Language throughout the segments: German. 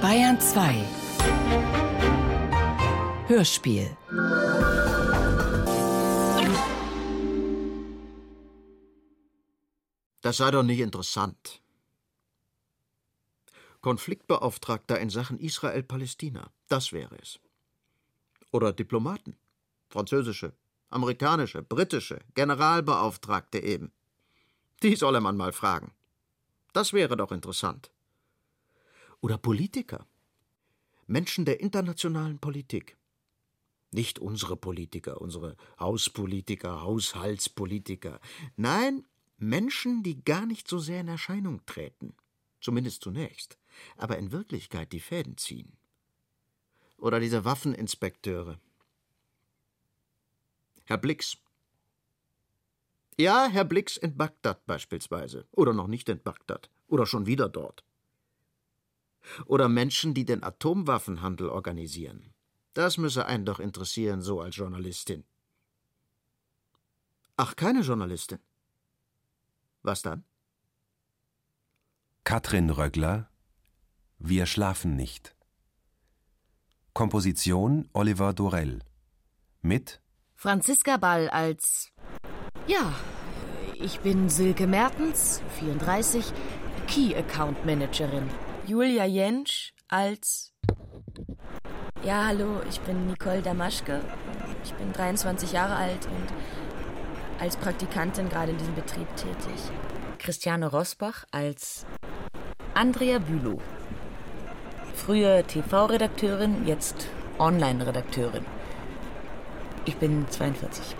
Bayern 2 Hörspiel Das sei doch nicht interessant. Konfliktbeauftragter in Sachen Israel-Palästina, das wäre es. Oder Diplomaten, französische, amerikanische, britische, Generalbeauftragte eben. Die solle man mal fragen. Das wäre doch interessant. Oder Politiker. Menschen der internationalen Politik. Nicht unsere Politiker, unsere Hauspolitiker, Haushaltspolitiker. Nein, Menschen, die gar nicht so sehr in Erscheinung treten. Zumindest zunächst. Aber in Wirklichkeit die Fäden ziehen. Oder diese Waffeninspekteure. Herr Blix. Ja, Herr Blix in Bagdad beispielsweise. Oder noch nicht in Bagdad. Oder schon wieder dort. Oder Menschen, die den Atomwaffenhandel organisieren. Das müsse einen doch interessieren, so als Journalistin. Ach, keine Journalistin. Was dann? Katrin Röggler Wir schlafen nicht. Komposition Oliver Dorell. Mit Franziska Ball als. Ja, ich bin Silke Mertens, 34, Key Account Managerin. Julia Jentsch als. Ja, hallo, ich bin Nicole Damaschke. Ich bin 23 Jahre alt und als Praktikantin gerade in diesem Betrieb tätig. Christiane Rosbach als Andrea Bülow. Früher TV-Redakteurin, jetzt Online-Redakteurin. Ich bin 42.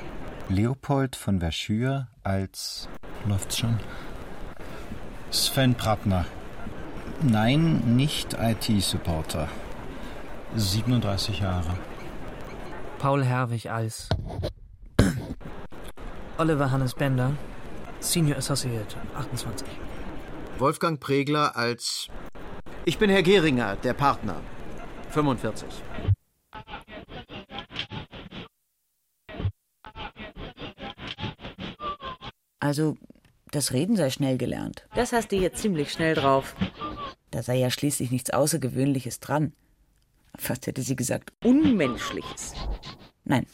Leopold von Verschür als. Läuft's schon? Sven Prattner. Nein, nicht IT-Supporter. 37 Jahre. Paul Herwig als. Oliver Hannes Bender, Senior Associate, 28. Wolfgang Pregler als. Ich bin Herr Geringer, der Partner, 45. Also, das Reden sei schnell gelernt. Das hast du hier ziemlich schnell drauf. Da sei ja schließlich nichts Außergewöhnliches dran. Fast hätte sie gesagt, Unmenschliches. Nein,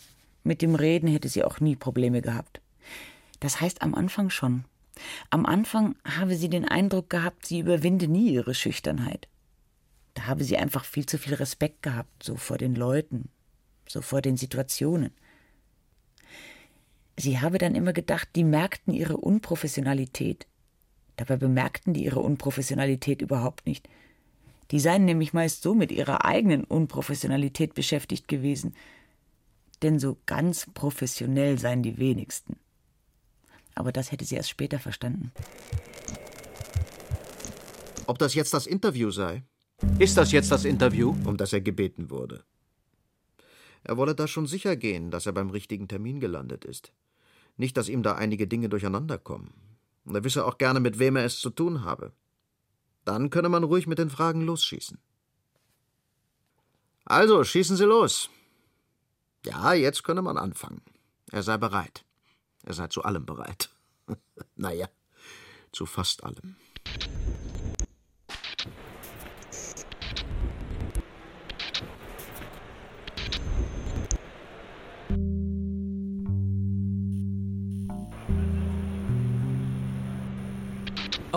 mit dem Reden hätte sie auch nie Probleme gehabt. Das heißt am Anfang schon. Am Anfang habe sie den Eindruck gehabt, sie überwinde nie ihre Schüchternheit. Da habe sie einfach viel zu viel Respekt gehabt, so vor den Leuten, so vor den Situationen. Sie habe dann immer gedacht, die merkten ihre Unprofessionalität. Dabei bemerkten die ihre Unprofessionalität überhaupt nicht. Die seien nämlich meist so mit ihrer eigenen Unprofessionalität beschäftigt gewesen. Denn so ganz professionell seien die wenigsten. Aber das hätte sie erst später verstanden. Ob das jetzt das Interview sei? Ist das jetzt das Interview, um das er gebeten wurde? Er wolle da schon sicher gehen, dass er beim richtigen Termin gelandet ist. Nicht, dass ihm da einige Dinge durcheinander kommen. Und er wisse auch gerne, mit wem er es zu tun habe. Dann könne man ruhig mit den Fragen losschießen. Also, schießen Sie los. Ja, jetzt könne man anfangen. Er sei bereit. Er sei zu allem bereit. naja, zu fast allem.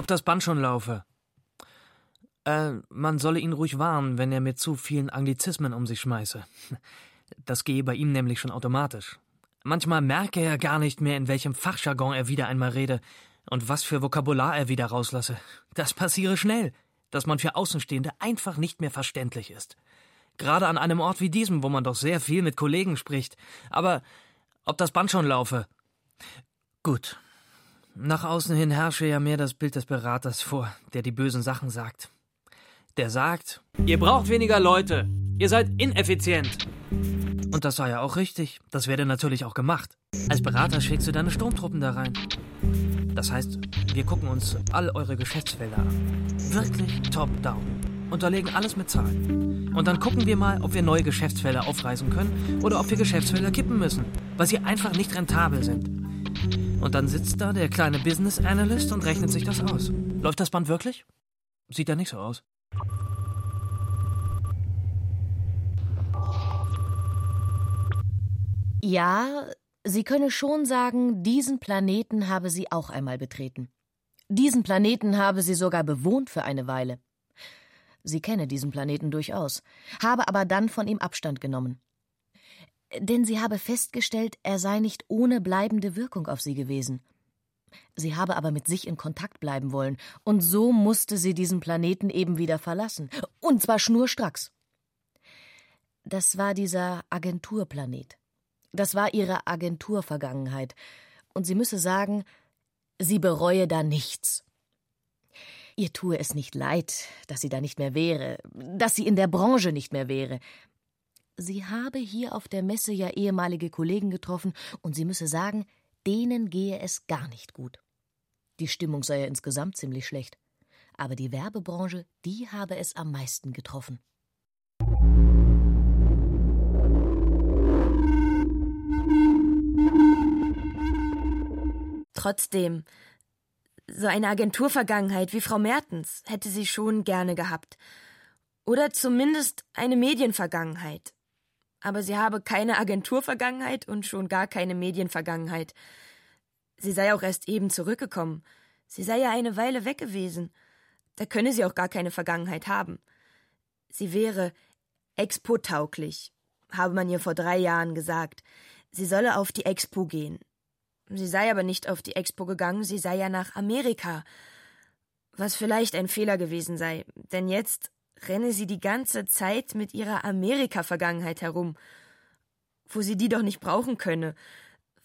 Ob das Band schon laufe? Äh, man solle ihn ruhig warnen, wenn er mit zu vielen Anglizismen um sich schmeiße. Das gehe bei ihm nämlich schon automatisch. Manchmal merke er gar nicht mehr, in welchem Fachjargon er wieder einmal rede und was für Vokabular er wieder rauslasse. Das passiere schnell, dass man für Außenstehende einfach nicht mehr verständlich ist. Gerade an einem Ort wie diesem, wo man doch sehr viel mit Kollegen spricht. Aber ob das Band schon laufe? Gut, nach außen hin herrsche ja mehr das Bild des Beraters vor, der die bösen Sachen sagt. Der sagt, ihr braucht weniger Leute, ihr seid ineffizient. Und das sei ja auch richtig, das werde natürlich auch gemacht. Als Berater schickst du deine Sturmtruppen da rein. Das heißt, wir gucken uns all eure Geschäftsfelder an. Wirklich top-down. Unterlegen alles mit Zahlen. Und dann gucken wir mal, ob wir neue Geschäftsfelder aufreißen können oder ob wir Geschäftsfelder kippen müssen, weil sie einfach nicht rentabel sind. Und dann sitzt da der kleine Business Analyst und rechnet sich das aus. Läuft das Band wirklich? Sieht ja nicht so aus. Ja, sie könne schon sagen, diesen Planeten habe sie auch einmal betreten. Diesen Planeten habe sie sogar bewohnt für eine Weile. Sie kenne diesen Planeten durchaus, habe aber dann von ihm Abstand genommen. Denn sie habe festgestellt, er sei nicht ohne bleibende Wirkung auf sie gewesen. Sie habe aber mit sich in Kontakt bleiben wollen, und so musste sie diesen Planeten eben wieder verlassen, und zwar schnurstracks. Das war dieser Agenturplanet. Das war ihre Agenturvergangenheit, und sie müsse sagen, sie bereue da nichts. Ihr tue es nicht leid, dass sie da nicht mehr wäre, dass sie in der Branche nicht mehr wäre. Sie habe hier auf der Messe ja ehemalige Kollegen getroffen, und sie müsse sagen, denen gehe es gar nicht gut. Die Stimmung sei ja insgesamt ziemlich schlecht. Aber die Werbebranche, die habe es am meisten getroffen. Trotzdem, so eine Agenturvergangenheit wie Frau Mertens hätte sie schon gerne gehabt. Oder zumindest eine Medienvergangenheit. Aber sie habe keine Agenturvergangenheit und schon gar keine Medienvergangenheit. Sie sei auch erst eben zurückgekommen. Sie sei ja eine Weile weg gewesen. Da könne sie auch gar keine Vergangenheit haben. Sie wäre expo-tauglich, habe man ihr vor drei Jahren gesagt. Sie solle auf die Expo gehen. Sie sei aber nicht auf die Expo gegangen, sie sei ja nach Amerika. Was vielleicht ein Fehler gewesen sei, denn jetzt renne sie die ganze Zeit mit ihrer Amerika-Vergangenheit herum, wo sie die doch nicht brauchen könne,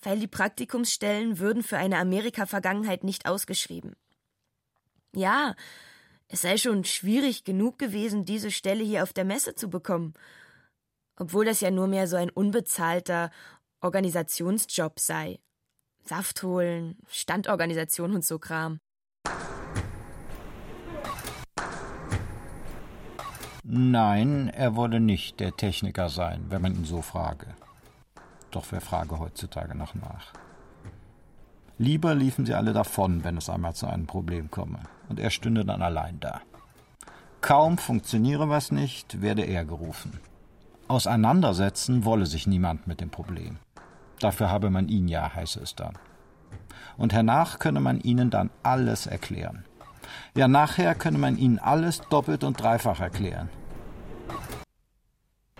weil die Praktikumsstellen würden für eine Amerika-Vergangenheit nicht ausgeschrieben. Ja, es sei schon schwierig genug gewesen, diese Stelle hier auf der Messe zu bekommen, obwohl das ja nur mehr so ein unbezahlter Organisationsjob sei. Saft holen, Standorganisation und so Kram. Nein, er wolle nicht der Techniker sein, wenn man ihn so frage. Doch wer frage heutzutage noch nach? Lieber liefen sie alle davon, wenn es einmal zu einem Problem komme, und er stünde dann allein da. Kaum funktioniere was nicht, werde er gerufen. Auseinandersetzen wolle sich niemand mit dem Problem. Dafür habe man ihn ja, heiße es dann. Und hernach könne man ihnen dann alles erklären. Ja, nachher könne man ihnen alles doppelt und dreifach erklären.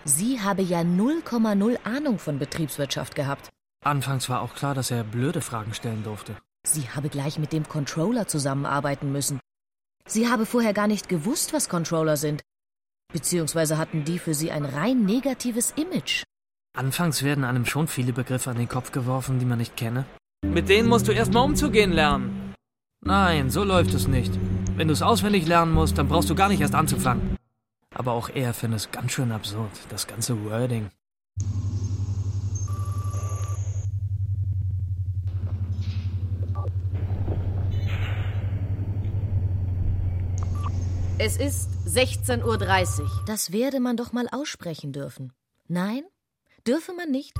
Sie habe ja 0,0 Ahnung von Betriebswirtschaft gehabt. Anfangs war auch klar, dass er blöde Fragen stellen durfte. Sie habe gleich mit dem Controller zusammenarbeiten müssen. Sie habe vorher gar nicht gewusst, was Controller sind. Beziehungsweise hatten die für sie ein rein negatives Image. Anfangs werden einem schon viele Begriffe an den Kopf geworfen, die man nicht kenne. Mit denen musst du erstmal umzugehen lernen. Nein, so läuft es nicht. Wenn du es auswendig lernen musst, dann brauchst du gar nicht erst anzufangen. Aber auch er findet es ganz schön absurd, das ganze Wording. Es ist 16.30 Uhr. Das werde man doch mal aussprechen dürfen. Nein? Dürfe man nicht?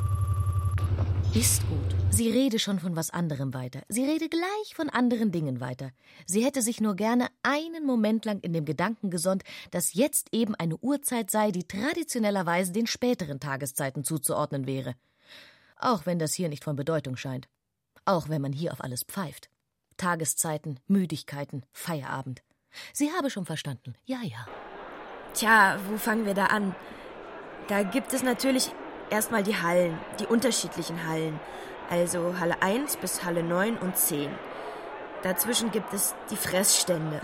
Ist gut. Sie rede schon von was anderem weiter. Sie rede gleich von anderen Dingen weiter. Sie hätte sich nur gerne einen Moment lang in dem Gedanken gesonnt, dass jetzt eben eine Uhrzeit sei, die traditionellerweise den späteren Tageszeiten zuzuordnen wäre. Auch wenn das hier nicht von Bedeutung scheint. Auch wenn man hier auf alles pfeift. Tageszeiten, Müdigkeiten, Feierabend. Sie habe schon verstanden. Ja, ja. Tja, wo fangen wir da an? Da gibt es natürlich erstmal die Hallen, die unterschiedlichen Hallen. Also Halle 1 bis Halle 9 und 10. Dazwischen gibt es die Fressstände.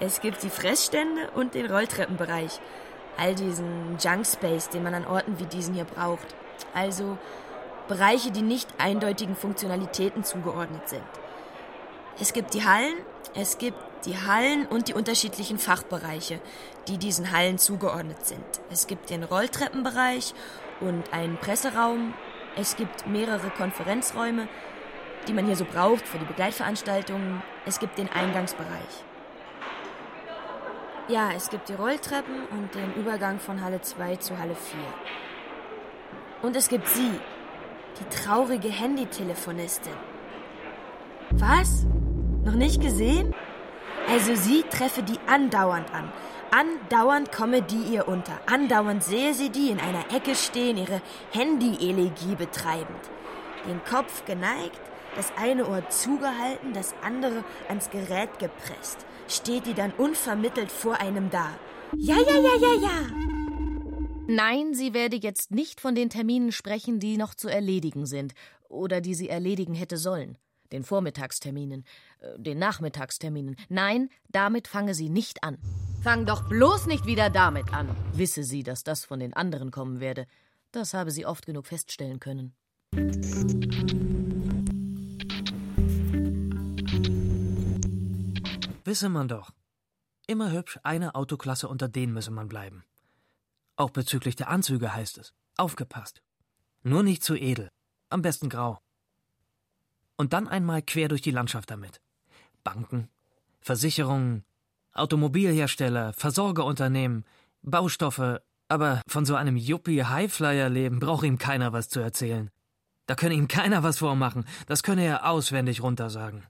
Es gibt die Fressstände und den Rolltreppenbereich. All diesen Junk Space, den man an Orten wie diesen hier braucht. Also Bereiche, die nicht eindeutigen Funktionalitäten zugeordnet sind. Es gibt die Hallen, es gibt die Hallen und die unterschiedlichen Fachbereiche, die diesen Hallen zugeordnet sind. Es gibt den Rolltreppenbereich und einen Presseraum. Es gibt mehrere Konferenzräume, die man hier so braucht für die Begleitveranstaltungen. Es gibt den Eingangsbereich. Ja, es gibt die Rolltreppen und den Übergang von Halle 2 zu Halle 4. Und es gibt sie, die traurige Handytelefonistin. Was? Noch nicht gesehen? Also sie treffe die andauernd an. Andauernd komme die ihr unter. Andauernd sehe sie die in einer Ecke stehen, ihre Handy-Elegie betreibend. Den Kopf geneigt, das eine Ohr zugehalten, das andere ans Gerät gepresst. Steht die dann unvermittelt vor einem da. Ja, ja, ja, ja, ja. Nein, sie werde jetzt nicht von den Terminen sprechen, die noch zu erledigen sind oder die sie erledigen hätte sollen den Vormittagsterminen, äh, den Nachmittagsterminen. Nein, damit fange sie nicht an. Fang doch bloß nicht wieder damit an. Wisse sie, dass das von den anderen kommen werde. Das habe sie oft genug feststellen können. Wisse man doch. Immer hübsch, eine Autoklasse unter denen müsse man bleiben. Auch bezüglich der Anzüge heißt es. Aufgepasst. Nur nicht zu edel. Am besten grau und dann einmal quer durch die Landschaft damit. Banken, Versicherungen, Automobilhersteller, Versorgerunternehmen, Baustoffe, aber von so einem Yuppie-Highflyer-Leben braucht ihm keiner was zu erzählen. Da könne ihm keiner was vormachen, das könne er auswendig runtersagen.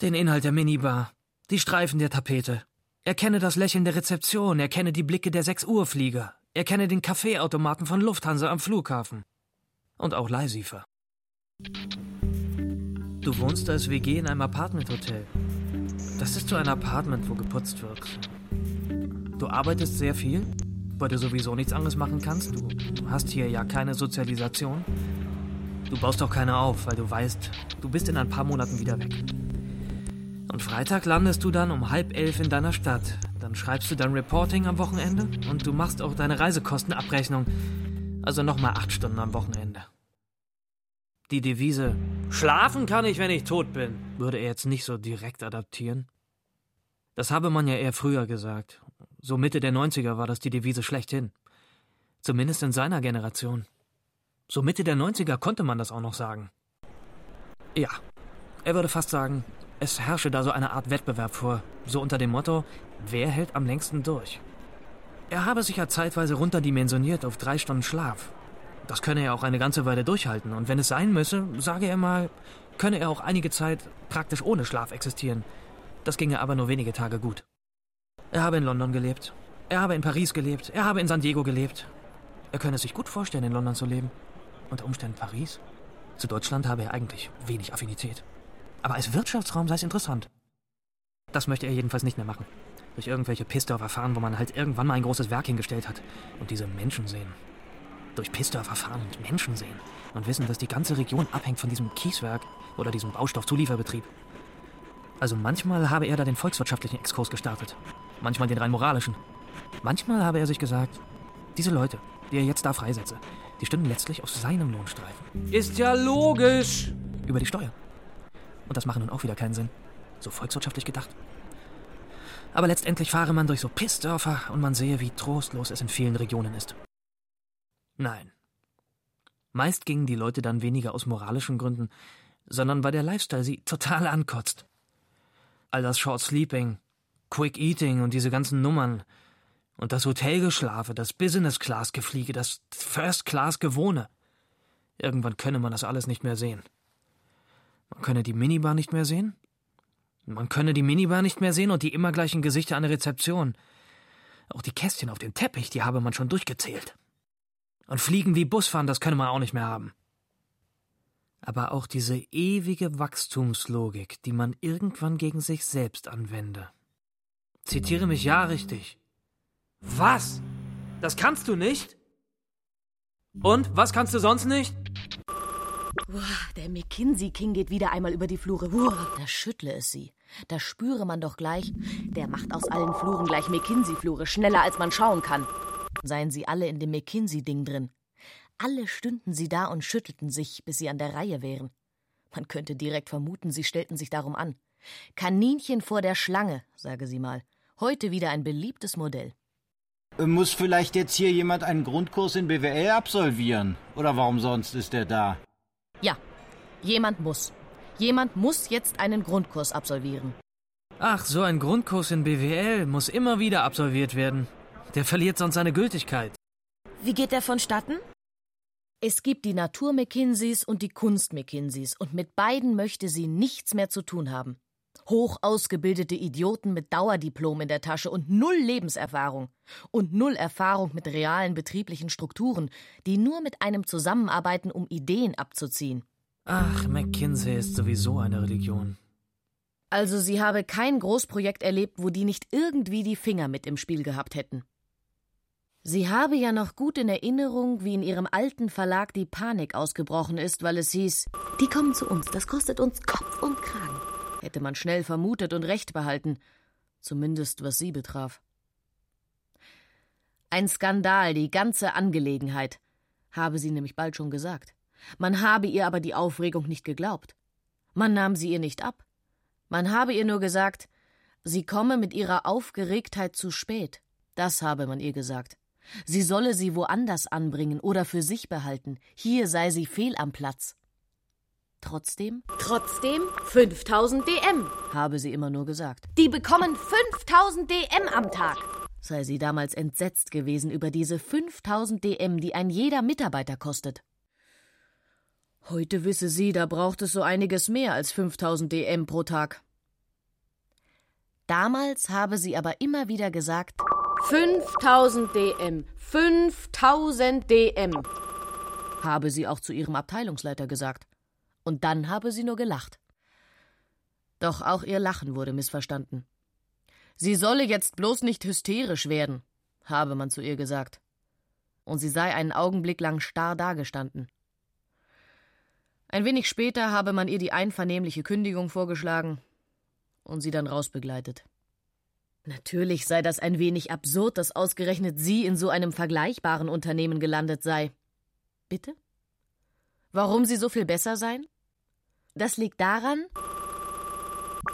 Den Inhalt der Minibar, die Streifen der Tapete. Er kenne das Lächeln der Rezeption, er kenne die Blicke der Sechs-Uhr-Flieger, er kenne den Kaffeeautomaten von Lufthansa am Flughafen. Und auch Leisiefer. Du wohnst als WG in einem Apartmenthotel. Das ist so ein Apartment, wo geputzt wird. Du arbeitest sehr viel, weil du sowieso nichts anderes machen kannst. Du hast hier ja keine Sozialisation. Du baust auch keine auf, weil du weißt, du bist in ein paar Monaten wieder weg. Und Freitag landest du dann um halb elf in deiner Stadt. Dann schreibst du dein Reporting am Wochenende und du machst auch deine Reisekostenabrechnung. Also nochmal acht Stunden am Wochenende. Die Devise Schlafen kann ich, wenn ich tot bin, würde er jetzt nicht so direkt adaptieren. Das habe man ja eher früher gesagt. So Mitte der 90er war das die Devise schlechthin. Zumindest in seiner Generation. So Mitte der 90er konnte man das auch noch sagen. Ja, er würde fast sagen, es herrsche da so eine Art Wettbewerb vor, so unter dem Motto, wer hält am längsten durch. Er habe sich ja zeitweise runterdimensioniert auf drei Stunden Schlaf, das könne er auch eine ganze Weile durchhalten. Und wenn es sein müsse, sage er mal, könne er auch einige Zeit praktisch ohne Schlaf existieren. Das ginge aber nur wenige Tage gut. Er habe in London gelebt. Er habe in Paris gelebt. Er habe in San Diego gelebt. Er könne sich gut vorstellen, in London zu leben. Unter Umständen Paris. Zu Deutschland habe er eigentlich wenig Affinität. Aber als Wirtschaftsraum sei es interessant. Das möchte er jedenfalls nicht mehr machen. Durch irgendwelche Pissdorfer fahren, wo man halt irgendwann mal ein großes Werk hingestellt hat. Und diese Menschen sehen durch Pissdörfer fahren und Menschen sehen und wissen, dass die ganze Region abhängt von diesem Kieswerk oder diesem Baustoffzulieferbetrieb. Also manchmal habe er da den volkswirtschaftlichen Exkurs gestartet, manchmal den rein moralischen. Manchmal habe er sich gesagt, diese Leute, die er jetzt da freisetze, die stünden letztlich auf seinem Lohnstreifen. Ist ja logisch! Über die Steuer. Und das mache nun auch wieder keinen Sinn. So volkswirtschaftlich gedacht. Aber letztendlich fahre man durch so Pissdörfer und man sehe, wie trostlos es in vielen Regionen ist. Nein. Meist gingen die Leute dann weniger aus moralischen Gründen, sondern weil der Lifestyle sie total ankotzt. All das Short Sleeping, Quick Eating und diese ganzen Nummern und das Hotelgeschlafe, das Business Class Gefliege, das First Class Gewohne. Irgendwann könne man das alles nicht mehr sehen. Man könne die Minibar nicht mehr sehen. Man könne die Minibar nicht mehr sehen und die immer gleichen Gesichter an der Rezeption. Auch die Kästchen auf dem Teppich, die habe man schon durchgezählt. Und Fliegen wie Busfahren, das könne man auch nicht mehr haben. Aber auch diese ewige Wachstumslogik, die man irgendwann gegen sich selbst anwende. Zitiere mich ja richtig. Was? Das kannst du nicht? Und was kannst du sonst nicht? Uah, der McKinsey King geht wieder einmal über die Flure. Uah, da schüttle es sie. Da spüre man doch gleich, der macht aus allen Fluren gleich McKinsey-Flure, schneller als man schauen kann seien sie alle in dem McKinsey-Ding drin. Alle stünden sie da und schüttelten sich, bis sie an der Reihe wären. Man könnte direkt vermuten, sie stellten sich darum an. Kaninchen vor der Schlange, sage sie mal. Heute wieder ein beliebtes Modell. Muss vielleicht jetzt hier jemand einen Grundkurs in BWL absolvieren? Oder warum sonst ist er da? Ja, jemand muss. Jemand muss jetzt einen Grundkurs absolvieren. Ach, so ein Grundkurs in BWL muss immer wieder absolviert werden. Der verliert sonst seine Gültigkeit. Wie geht der vonstatten? Es gibt die Natur-McKinseys und die Kunst-McKinseys und mit beiden möchte sie nichts mehr zu tun haben. Hoch ausgebildete Idioten mit Dauerdiplom in der Tasche und null Lebenserfahrung. Und null Erfahrung mit realen betrieblichen Strukturen, die nur mit einem zusammenarbeiten, um Ideen abzuziehen. Ach, McKinsey ist sowieso eine Religion. Also sie habe kein Großprojekt erlebt, wo die nicht irgendwie die Finger mit im Spiel gehabt hätten. Sie habe ja noch gut in Erinnerung, wie in ihrem alten Verlag die Panik ausgebrochen ist, weil es hieß, die kommen zu uns, das kostet uns Kopf und Kragen. Hätte man schnell vermutet und recht behalten, zumindest was sie betraf. Ein Skandal, die ganze Angelegenheit, habe sie nämlich bald schon gesagt. Man habe ihr aber die Aufregung nicht geglaubt. Man nahm sie ihr nicht ab. Man habe ihr nur gesagt, sie komme mit ihrer Aufgeregtheit zu spät. Das habe man ihr gesagt. Sie solle sie woanders anbringen oder für sich behalten. Hier sei sie fehl am Platz. Trotzdem? Trotzdem 5000 DM, habe sie immer nur gesagt. Die bekommen 5000 DM am Tag. Sei sie damals entsetzt gewesen über diese 5000 DM, die ein jeder Mitarbeiter kostet. Heute wisse sie, da braucht es so einiges mehr als 5000 DM pro Tag. Damals habe sie aber immer wieder gesagt: 5000 DM, 5000 DM, habe sie auch zu ihrem Abteilungsleiter gesagt. Und dann habe sie nur gelacht. Doch auch ihr Lachen wurde missverstanden. Sie solle jetzt bloß nicht hysterisch werden, habe man zu ihr gesagt. Und sie sei einen Augenblick lang starr dagestanden. Ein wenig später habe man ihr die einvernehmliche Kündigung vorgeschlagen und sie dann rausbegleitet. Natürlich sei das ein wenig absurd, dass ausgerechnet sie in so einem vergleichbaren Unternehmen gelandet sei. Bitte? Warum sie so viel besser seien? Das liegt daran?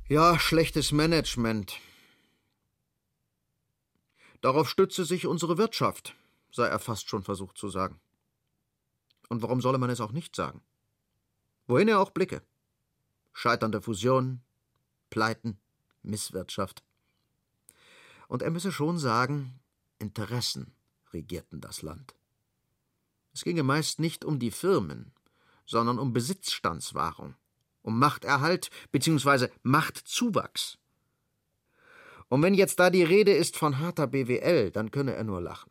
Ja, schlechtes Management. Darauf stütze sich unsere Wirtschaft, sei er fast schon versucht zu sagen. Und warum solle man es auch nicht sagen? Wohin er auch blicke. Scheiternde Fusionen, Pleiten, Misswirtschaft. Und er müsse schon sagen, Interessen regierten das Land. Es ginge meist nicht um die Firmen, sondern um Besitzstandswahrung, um Machterhalt bzw. Machtzuwachs. Und wenn jetzt da die Rede ist von harter BWL, dann könne er nur lachen.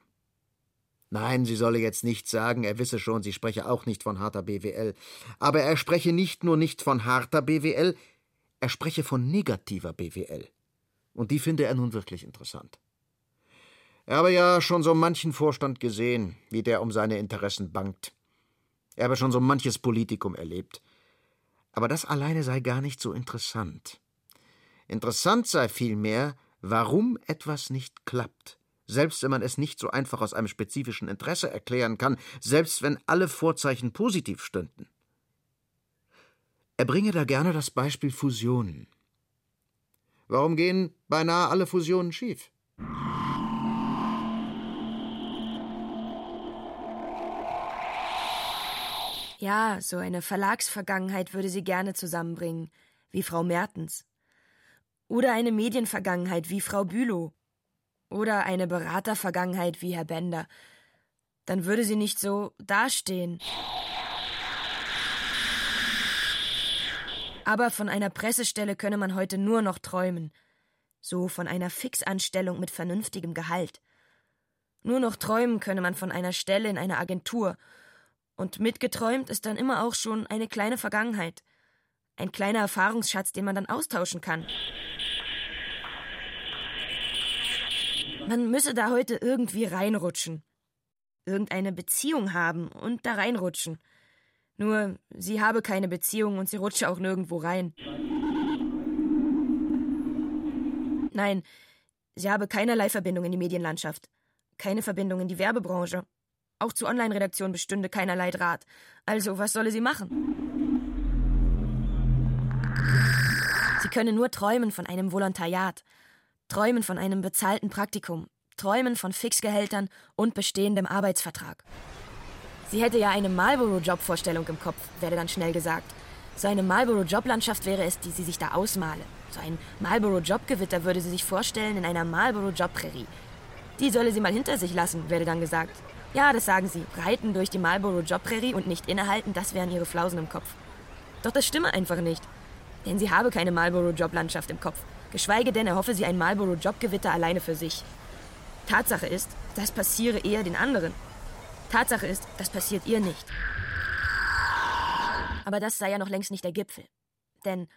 Nein, sie solle jetzt nicht sagen, er wisse schon, sie spreche auch nicht von harter BWL. Aber er spreche nicht nur nicht von harter BWL, er spreche von negativer BWL. Und die finde er nun wirklich interessant. Er habe ja schon so manchen Vorstand gesehen, wie der um seine Interessen bangt. Er habe schon so manches Politikum erlebt. Aber das alleine sei gar nicht so interessant. Interessant sei vielmehr, warum etwas nicht klappt selbst wenn man es nicht so einfach aus einem spezifischen Interesse erklären kann, selbst wenn alle Vorzeichen positiv stünden. Er bringe da gerne das Beispiel Fusionen. Warum gehen beinahe alle Fusionen schief? Ja, so eine Verlagsvergangenheit würde sie gerne zusammenbringen, wie Frau Mertens. Oder eine Medienvergangenheit wie Frau Bülow oder eine Beratervergangenheit wie Herr Bender, dann würde sie nicht so dastehen. Aber von einer Pressestelle könne man heute nur noch träumen. So von einer Fixanstellung mit vernünftigem Gehalt. Nur noch träumen könne man von einer Stelle in einer Agentur. Und mitgeträumt ist dann immer auch schon eine kleine Vergangenheit. Ein kleiner Erfahrungsschatz, den man dann austauschen kann. Man müsse da heute irgendwie reinrutschen. Irgendeine Beziehung haben und da reinrutschen. Nur, sie habe keine Beziehung und sie rutsche auch nirgendwo rein. Nein, sie habe keinerlei Verbindung in die Medienlandschaft, keine Verbindung in die Werbebranche. Auch zur Online-Redaktion bestünde keinerlei Draht. Also, was solle sie machen? Sie könne nur träumen von einem Volontariat, träumen von einem bezahlten Praktikum, träumen von Fixgehältern und bestehendem Arbeitsvertrag. Sie hätte ja eine Marlboro-Job-Vorstellung im Kopf, werde dann schnell gesagt. So eine Marlboro-Job-Landschaft wäre es, die sie sich da ausmale. So ein Marlboro-Job-Gewitter würde sie sich vorstellen in einer Marlboro-Job-Prärie. Die solle sie mal hinter sich lassen, werde dann gesagt. Ja, das sagen sie. Reiten durch die Marlboro-Job-Prärie und nicht innehalten, das wären ihre Flausen im Kopf. Doch das stimme einfach nicht. Denn sie habe keine Marlboro-Joblandschaft im Kopf. Geschweige denn, er hoffe sie ein Marlboro-Jobgewitter alleine für sich. Tatsache ist, das passiere eher den anderen. Tatsache ist, das passiert ihr nicht. Aber das sei ja noch längst nicht der Gipfel. Denn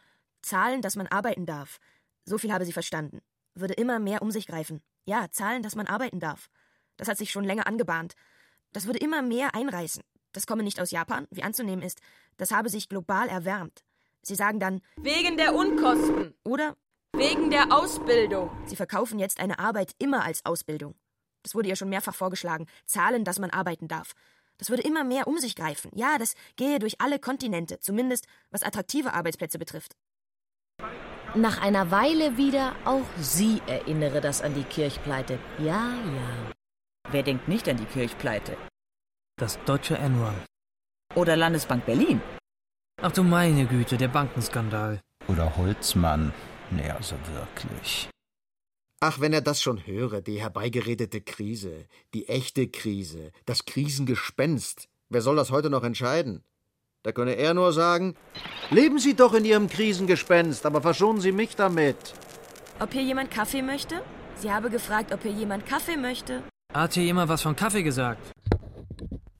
Zahlen, dass man arbeiten darf, so viel habe sie verstanden, würde immer mehr um sich greifen. Ja, Zahlen, dass man arbeiten darf. Das hat sich schon länger angebahnt. Das würde immer mehr einreißen. Das komme nicht aus Japan, wie anzunehmen ist. Das habe sich global erwärmt. Sie sagen dann Wegen der Unkosten. Oder Wegen der Ausbildung. Sie verkaufen jetzt eine Arbeit immer als Ausbildung. Das wurde ihr schon mehrfach vorgeschlagen. Zahlen, dass man arbeiten darf. Das würde immer mehr um sich greifen. Ja, das gehe durch alle Kontinente, zumindest was attraktive Arbeitsplätze betrifft. Nach einer Weile wieder, auch sie erinnere das an die Kirchpleite. Ja, ja. Wer denkt nicht an die Kirchpleite? Das deutsche Enron. Oder Landesbank Berlin. Ach du meine Güte, der Bankenskandal. Oder Holzmann. Nee, also wirklich. Ach, wenn er das schon höre, die herbeigeredete Krise, die echte Krise, das Krisengespenst. Wer soll das heute noch entscheiden? Da könne er nur sagen, leben Sie doch in Ihrem Krisengespenst, aber verschonen Sie mich damit. Ob hier jemand Kaffee möchte? Sie habe gefragt, ob hier jemand Kaffee möchte. Hat hier jemand was von Kaffee gesagt?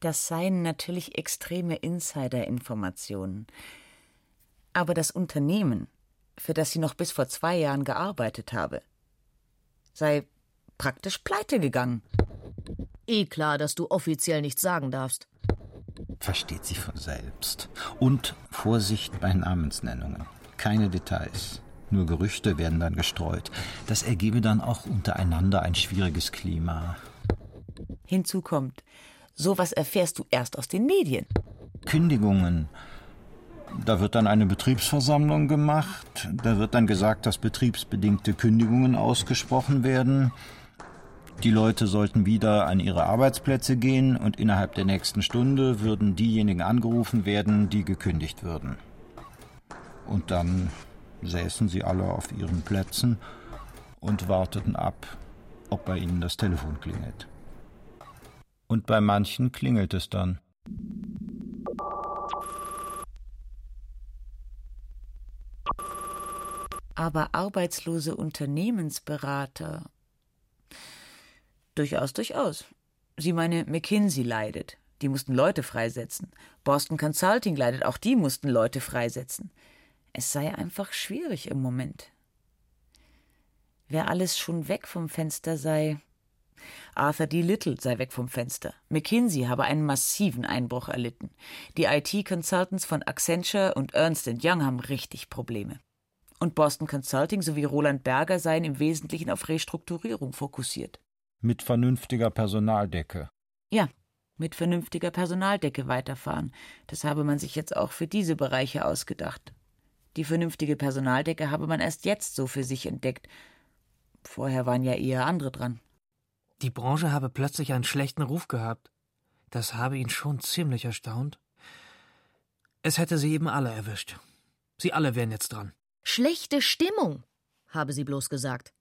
Das seien natürlich extreme Insider-Informationen. Aber das Unternehmen, für das sie noch bis vor zwei Jahren gearbeitet habe, sei praktisch pleite gegangen. Eh klar, dass du offiziell nichts sagen darfst. Versteht sich von selbst. Und Vorsicht bei Namensnennungen. Keine Details. Nur Gerüchte werden dann gestreut. Das ergebe dann auch untereinander ein schwieriges Klima. Hinzu kommt, sowas erfährst du erst aus den Medien. Kündigungen. Da wird dann eine Betriebsversammlung gemacht. Da wird dann gesagt, dass betriebsbedingte Kündigungen ausgesprochen werden. Die Leute sollten wieder an ihre Arbeitsplätze gehen und innerhalb der nächsten Stunde würden diejenigen angerufen werden, die gekündigt würden. Und dann säßen sie alle auf ihren Plätzen und warteten ab, ob bei ihnen das Telefon klingelt. Und bei manchen klingelt es dann. Aber arbeitslose Unternehmensberater. Durchaus, durchaus. Sie meine, McKinsey leidet. Die mussten Leute freisetzen. Boston Consulting leidet, auch die mussten Leute freisetzen. Es sei einfach schwierig im Moment. Wer alles schon weg vom Fenster sei. Arthur D. Little sei weg vom Fenster. McKinsey habe einen massiven Einbruch erlitten. Die IT-Consultants von Accenture und Ernst Young haben richtig Probleme. Und Boston Consulting sowie Roland Berger seien im Wesentlichen auf Restrukturierung fokussiert. Mit vernünftiger Personaldecke. Ja, mit vernünftiger Personaldecke weiterfahren. Das habe man sich jetzt auch für diese Bereiche ausgedacht. Die vernünftige Personaldecke habe man erst jetzt so für sich entdeckt. Vorher waren ja eher andere dran. Die Branche habe plötzlich einen schlechten Ruf gehabt. Das habe ihn schon ziemlich erstaunt. Es hätte sie eben alle erwischt. Sie alle wären jetzt dran. Schlechte Stimmung, habe sie bloß gesagt.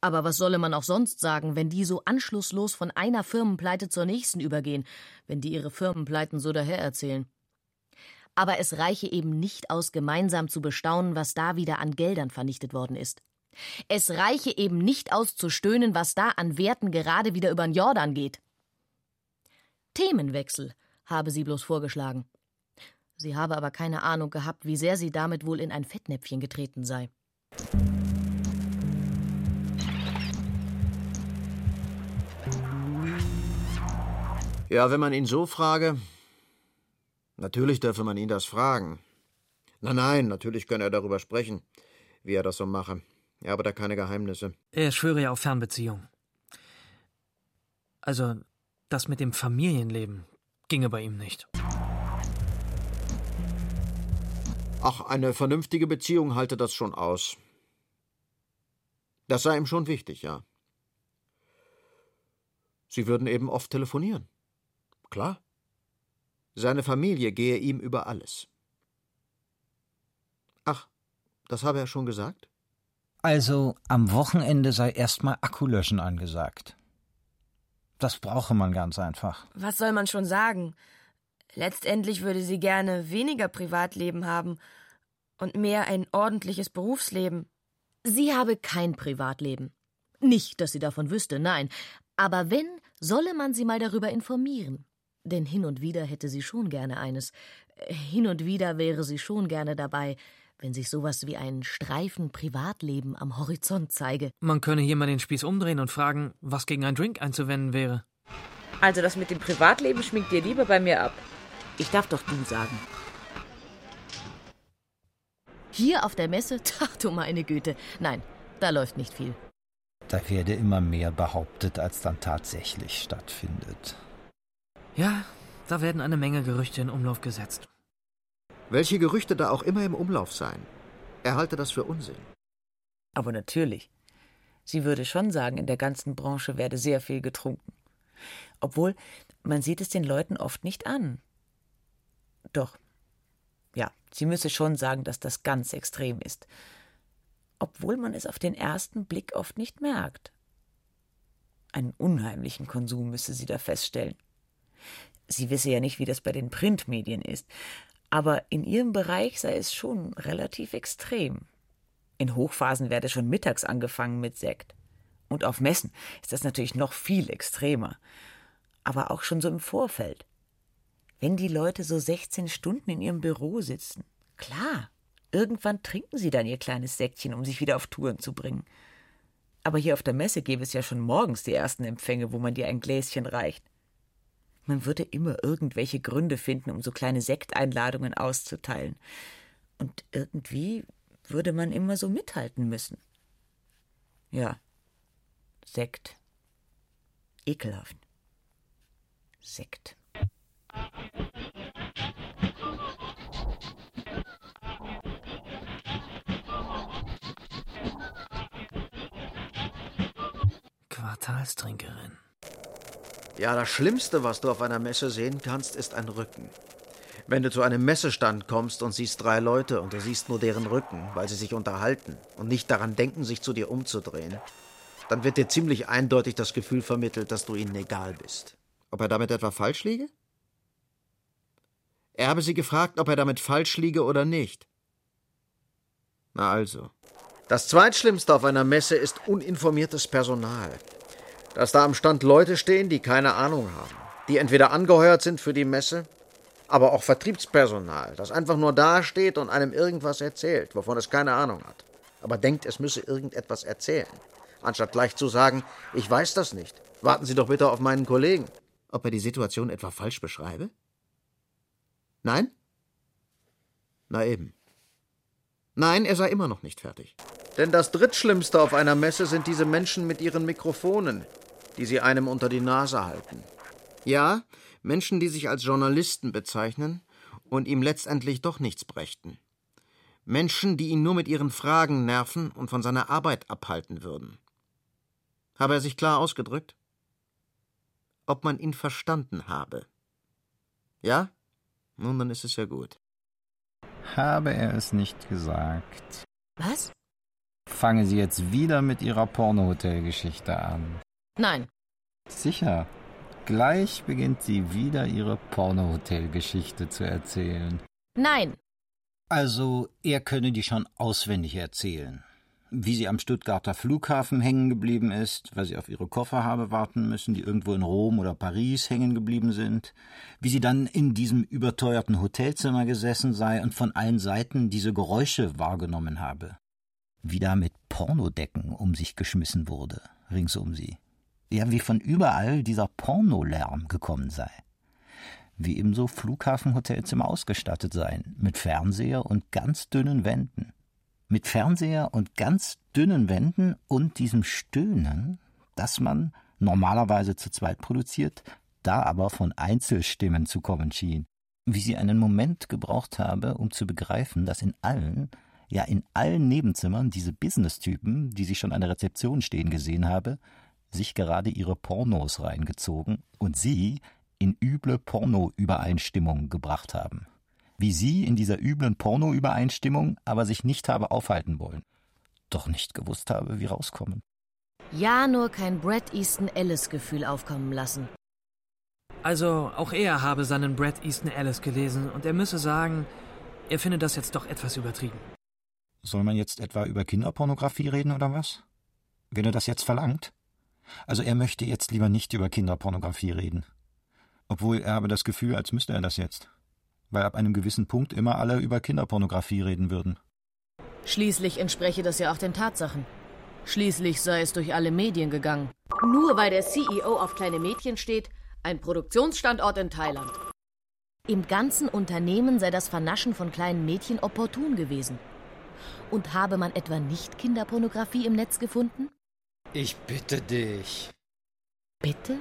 Aber was solle man auch sonst sagen, wenn die so anschlusslos von einer Firmenpleite zur nächsten übergehen, wenn die ihre Firmenpleiten so dahererzählen? Aber es reiche eben nicht aus, gemeinsam zu bestaunen, was da wieder an Geldern vernichtet worden ist. Es reiche eben nicht aus zu stöhnen, was da an Werten gerade wieder über den Jordan geht. Themenwechsel, habe sie bloß vorgeschlagen. Sie habe aber keine Ahnung gehabt, wie sehr sie damit wohl in ein Fettnäpfchen getreten sei. Ja, wenn man ihn so frage. Natürlich dürfe man ihn das fragen. Nein, nein, natürlich könne er darüber sprechen, wie er das so mache. Ja, aber da keine Geheimnisse. Er schwöre ja auf Fernbeziehung. Also, das mit dem Familienleben ginge bei ihm nicht. Ach, eine vernünftige Beziehung halte das schon aus. Das sei ihm schon wichtig, ja. Sie würden eben oft telefonieren. Klar. Seine Familie gehe ihm über alles. Ach, das habe er schon gesagt? Also am Wochenende sei erstmal Akkulöschen angesagt. Das brauche man ganz einfach. Was soll man schon sagen? Letztendlich würde sie gerne weniger Privatleben haben Und mehr ein ordentliches Berufsleben. Sie habe kein Privatleben. Nicht, dass sie davon wüsste, nein. Aber wenn, solle man sie mal darüber informieren. Denn hin und wieder hätte sie schon gerne eines. Hin und wieder wäre sie schon gerne dabei, wenn sich sowas wie ein Streifen Privatleben am Horizont zeige. Man könne hier mal den Spieß umdrehen und fragen, was gegen einen Drink einzuwenden wäre. Also das mit dem Privatleben schminkt dir lieber bei mir ab. Ich darf doch du sagen. Hier auf der Messe? Ach du meine Güte. Nein, da läuft nicht viel. Da werde immer mehr behauptet, als dann tatsächlich stattfindet. Ja, da werden eine Menge Gerüchte in Umlauf gesetzt. Welche Gerüchte da auch immer im Umlauf seien. Er halte das für Unsinn. Aber natürlich. Sie würde schon sagen, in der ganzen Branche werde sehr viel getrunken. Obwohl, man sieht es den Leuten oft nicht an. Doch. Ja, sie müsse schon sagen, dass das ganz extrem ist. Obwohl man es auf den ersten Blick oft nicht merkt. Einen unheimlichen Konsum müsse sie da feststellen. Sie wisse ja nicht, wie das bei den Printmedien ist, aber in ihrem Bereich sei es schon relativ extrem. In Hochphasen werde schon mittags angefangen mit Sekt. Und auf Messen ist das natürlich noch viel extremer. Aber auch schon so im Vorfeld. Wenn die Leute so 16 Stunden in ihrem Büro sitzen, klar, irgendwann trinken sie dann ihr kleines Säckchen, um sich wieder auf Touren zu bringen. Aber hier auf der Messe gäbe es ja schon morgens die ersten Empfänge, wo man dir ein Gläschen reicht. Man würde immer irgendwelche Gründe finden, um so kleine Sekteinladungen auszuteilen. Und irgendwie würde man immer so mithalten müssen. Ja. Sekt. Ekelhaft. Sekt. Quartalstrinkerin. Ja, das Schlimmste, was du auf einer Messe sehen kannst, ist ein Rücken. Wenn du zu einem Messestand kommst und siehst drei Leute und du siehst nur deren Rücken, weil sie sich unterhalten und nicht daran denken, sich zu dir umzudrehen, dann wird dir ziemlich eindeutig das Gefühl vermittelt, dass du ihnen egal bist. Ob er damit etwa falsch liege? Er habe sie gefragt, ob er damit falsch liege oder nicht. Na also. Das Zweitschlimmste auf einer Messe ist uninformiertes Personal. Dass da am Stand Leute stehen, die keine Ahnung haben, die entweder angeheuert sind für die Messe, aber auch Vertriebspersonal, das einfach nur dasteht und einem irgendwas erzählt, wovon es keine Ahnung hat, aber denkt, es müsse irgendetwas erzählen, anstatt gleich zu sagen, ich weiß das nicht, warten Sie doch bitte auf meinen Kollegen. Ob er die Situation etwa falsch beschreibe? Nein? Na eben. Nein, er sei immer noch nicht fertig. Denn das Drittschlimmste auf einer Messe sind diese Menschen mit ihren Mikrofonen, die sie einem unter die Nase halten. Ja, Menschen, die sich als Journalisten bezeichnen und ihm letztendlich doch nichts brächten. Menschen, die ihn nur mit ihren Fragen nerven und von seiner Arbeit abhalten würden. Habe er sich klar ausgedrückt? Ob man ihn verstanden habe. Ja? Nun, dann ist es ja gut. Habe er es nicht gesagt? Was? Fangen Sie jetzt wieder mit Ihrer Pornohotel-Geschichte an. Nein. Sicher. Gleich beginnt sie wieder ihre Pornohotel-Geschichte zu erzählen. Nein. Also, er könne die schon auswendig erzählen. Wie sie am Stuttgarter Flughafen hängen geblieben ist, weil sie auf ihre Koffer habe warten müssen, die irgendwo in Rom oder Paris hängen geblieben sind. Wie sie dann in diesem überteuerten Hotelzimmer gesessen sei und von allen Seiten diese Geräusche wahrgenommen habe. Wie da mit Pornodecken um sich geschmissen wurde, rings um sie ja wie von überall dieser Pornolärm gekommen sei. Wie ebenso Flughafenhotelzimmer ausgestattet seien, mit Fernseher und ganz dünnen Wänden. Mit Fernseher und ganz dünnen Wänden und diesem Stöhnen, das man normalerweise zu zweit produziert, da aber von Einzelstimmen zu kommen schien. Wie sie einen Moment gebraucht habe, um zu begreifen, dass in allen, ja in allen Nebenzimmern diese Business-Typen, die sie schon an der Rezeption stehen gesehen habe, sich gerade ihre Pornos reingezogen und sie in üble Porno-Übereinstimmung gebracht haben. Wie sie in dieser üblen Porno-Übereinstimmung aber sich nicht habe aufhalten wollen. Doch nicht gewusst habe, wie rauskommen. Ja, nur kein Brad Easton Ellis-Gefühl aufkommen lassen. Also, auch er habe seinen Brad Easton Ellis gelesen und er müsse sagen, er findet das jetzt doch etwas übertrieben. Soll man jetzt etwa über Kinderpornografie reden oder was? Wenn er das jetzt verlangt? Also er möchte jetzt lieber nicht über Kinderpornografie reden. Obwohl er habe das Gefühl, als müsste er das jetzt. Weil ab einem gewissen Punkt immer alle über Kinderpornografie reden würden. Schließlich entspreche das ja auch den Tatsachen. Schließlich sei es durch alle Medien gegangen. Nur weil der CEO auf kleine Mädchen steht, ein Produktionsstandort in Thailand. Im ganzen Unternehmen sei das Vernaschen von kleinen Mädchen opportun gewesen. Und habe man etwa nicht Kinderpornografie im Netz gefunden? Ich bitte dich. Bitte?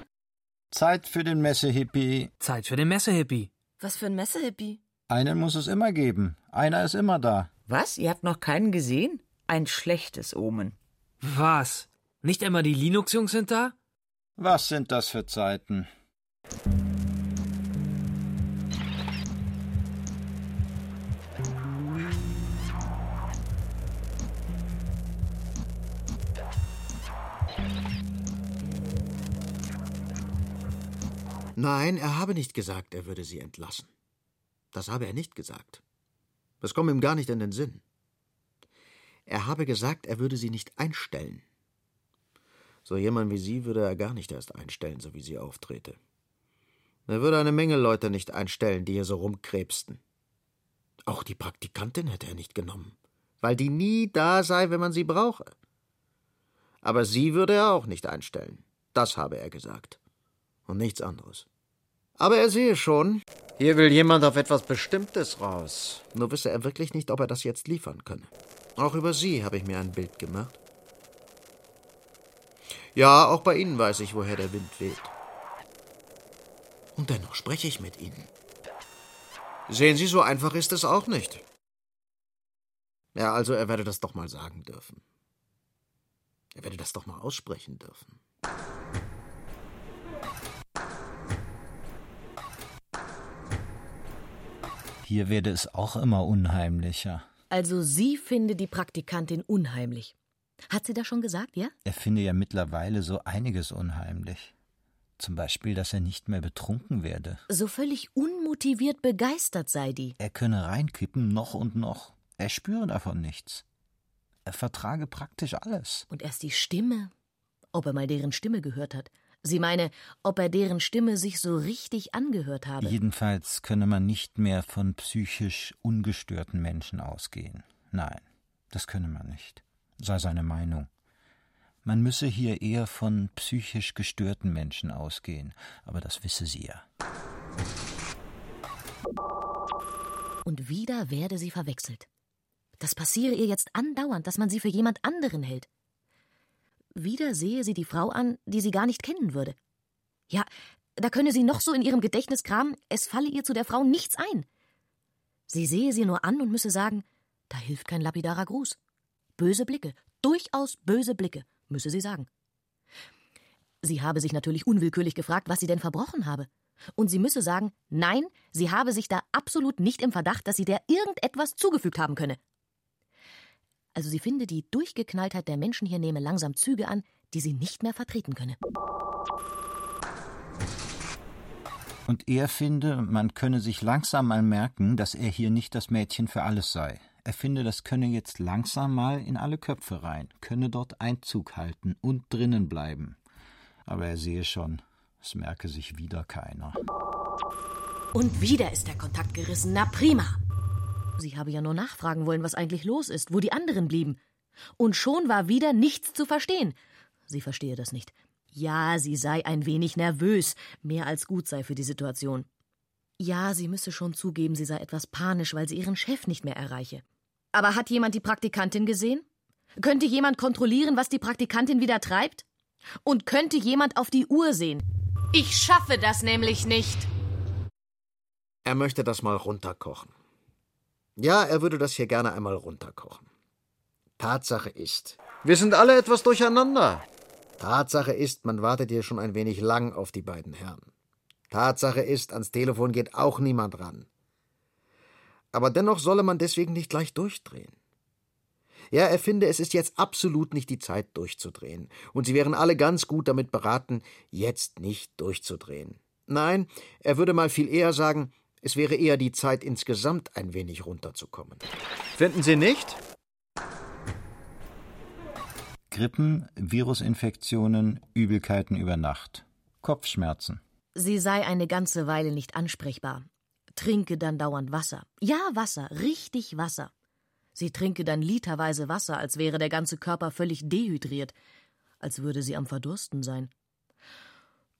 Zeit für den Messehippie. Zeit für den Messehippie. Was für ein Messehippie? Einen muss es immer geben. Einer ist immer da. Was? Ihr habt noch keinen gesehen? Ein schlechtes Omen. Was? Nicht einmal die Linux-Jungs sind da? Was sind das für Zeiten? Nein, er habe nicht gesagt, er würde sie entlassen. Das habe er nicht gesagt. Das komme ihm gar nicht in den Sinn. Er habe gesagt, er würde sie nicht einstellen. So jemand wie sie würde er gar nicht erst einstellen, so wie sie auftrete. Er würde eine Menge Leute nicht einstellen, die hier so rumkrebsten. Auch die Praktikantin hätte er nicht genommen, weil die nie da sei, wenn man sie brauche. Aber sie würde er auch nicht einstellen. Das habe er gesagt. Und nichts anderes. Aber er sehe schon, hier will jemand auf etwas Bestimmtes raus. Nur wisse er wirklich nicht, ob er das jetzt liefern könne. Auch über Sie habe ich mir ein Bild gemacht. Ja, auch bei Ihnen weiß ich, woher der Wind weht. Und dennoch spreche ich mit Ihnen. Sehen Sie, so einfach ist es auch nicht. Ja, also er werde das doch mal sagen dürfen. Er werde das doch mal aussprechen dürfen. Hier werde es auch immer unheimlicher. Also sie finde die Praktikantin unheimlich. Hat sie das schon gesagt, ja? Er finde ja mittlerweile so einiges unheimlich. Zum Beispiel, dass er nicht mehr betrunken werde. So völlig unmotiviert begeistert sei die. Er könne reinkippen, noch und noch. Er spüre davon nichts. Er vertrage praktisch alles. Und erst die Stimme. Ob er mal deren Stimme gehört hat. Sie meine, ob er deren Stimme sich so richtig angehört habe. Jedenfalls könne man nicht mehr von psychisch ungestörten Menschen ausgehen. Nein, das könne man nicht, sei seine Meinung. Man müsse hier eher von psychisch gestörten Menschen ausgehen, aber das wisse sie ja. Und wieder werde sie verwechselt. Das passiere ihr jetzt andauernd, dass man sie für jemand anderen hält. Wieder sehe sie die Frau an, die sie gar nicht kennen würde. Ja, da könne sie noch so in ihrem Gedächtnis kramen, es falle ihr zu der Frau nichts ein. Sie sehe sie nur an und müsse sagen, da hilft kein lapidarer Gruß. Böse Blicke, durchaus böse Blicke, müsse sie sagen. Sie habe sich natürlich unwillkürlich gefragt, was sie denn verbrochen habe. Und sie müsse sagen, nein, sie habe sich da absolut nicht im Verdacht, dass sie der irgendetwas zugefügt haben könne. Also sie finde, die Durchgeknalltheit der Menschen hier nehme langsam Züge an, die sie nicht mehr vertreten könne. Und er finde, man könne sich langsam mal merken, dass er hier nicht das Mädchen für alles sei. Er finde, das könne jetzt langsam mal in alle Köpfe rein, könne dort Einzug halten und drinnen bleiben. Aber er sehe schon, es merke sich wieder keiner. Und wieder ist der Kontakt gerissen. Na prima. Sie habe ja nur nachfragen wollen, was eigentlich los ist, wo die anderen blieben. Und schon war wieder nichts zu verstehen. Sie verstehe das nicht. Ja, sie sei ein wenig nervös, mehr als gut sei für die Situation. Ja, sie müsse schon zugeben, sie sei etwas panisch, weil sie ihren Chef nicht mehr erreiche. Aber hat jemand die Praktikantin gesehen? Könnte jemand kontrollieren, was die Praktikantin wieder treibt? Und könnte jemand auf die Uhr sehen? Ich schaffe das nämlich nicht. Er möchte das mal runterkochen. Ja, er würde das hier gerne einmal runterkochen. Tatsache ist, wir sind alle etwas durcheinander. Tatsache ist, man wartet hier schon ein wenig lang auf die beiden Herren. Tatsache ist, ans Telefon geht auch niemand ran. Aber dennoch solle man deswegen nicht gleich durchdrehen. Ja, er finde, es ist jetzt absolut nicht die Zeit durchzudrehen, und sie wären alle ganz gut damit beraten, jetzt nicht durchzudrehen. Nein, er würde mal viel eher sagen, Es wäre eher die Zeit, insgesamt ein wenig runterzukommen. Finden Sie nicht? Grippen, Virusinfektionen, Übelkeiten über Nacht, Kopfschmerzen. Sie sei eine ganze Weile nicht ansprechbar. Trinke dann dauernd Wasser. Ja, Wasser, richtig Wasser. Sie trinke dann literweise Wasser, als wäre der ganze Körper völlig dehydriert, als würde sie am Verdursten sein.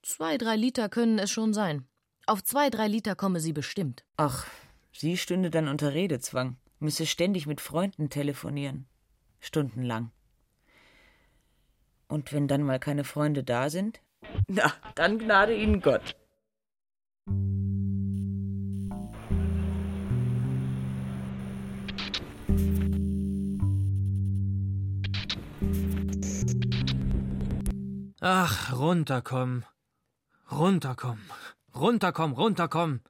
Zwei, drei Liter können es schon sein. Auf zwei, drei Liter komme sie bestimmt. Ach, sie stünde dann unter Redezwang, müsse ständig mit Freunden telefonieren. Stundenlang. Und wenn dann mal keine Freunde da sind? Na, dann gnade ihnen Gott. Ach, runterkommen. Runterkommen. Runterkommen, runterkommen.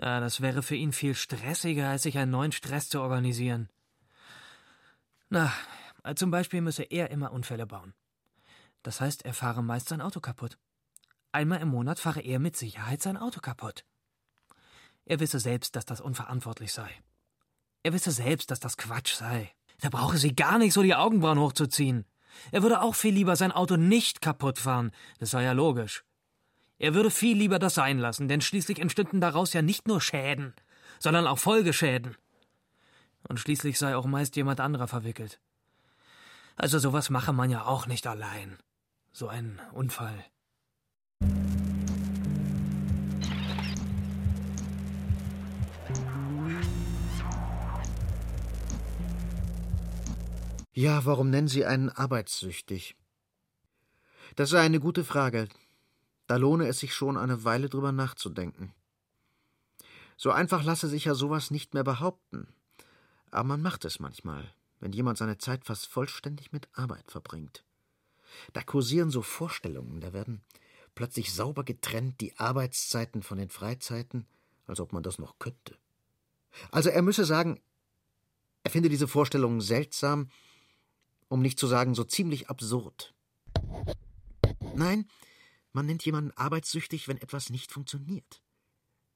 Ja, das wäre für ihn viel stressiger, als sich einen neuen Stress zu organisieren. Na, zum Beispiel müsse er immer Unfälle bauen. Das heißt, er fahre meist sein Auto kaputt. Einmal im Monat fahre er mit Sicherheit sein Auto kaputt. Er wisse selbst, dass das unverantwortlich sei. Er wisse selbst, dass das Quatsch sei. Da brauche sie gar nicht so die Augenbrauen hochzuziehen. Er würde auch viel lieber sein Auto nicht kaputt fahren, das sei ja logisch. Er würde viel lieber das sein lassen, denn schließlich entstünden daraus ja nicht nur Schäden, sondern auch Folgeschäden. Und schließlich sei auch meist jemand anderer verwickelt. Also sowas mache man ja auch nicht allein. So ein Unfall. Ja, warum nennen Sie einen arbeitssüchtig? Das sei eine gute Frage. Da lohne es sich schon, eine Weile drüber nachzudenken. So einfach lasse sich ja sowas nicht mehr behaupten. Aber man macht es manchmal, wenn jemand seine Zeit fast vollständig mit Arbeit verbringt. Da kursieren so Vorstellungen, da werden plötzlich sauber getrennt die Arbeitszeiten von den Freizeiten, als ob man das noch könnte. Also er müsse sagen, er finde diese Vorstellungen seltsam, um nicht zu sagen so ziemlich absurd. Nein, man nennt jemanden arbeitssüchtig, wenn etwas nicht funktioniert.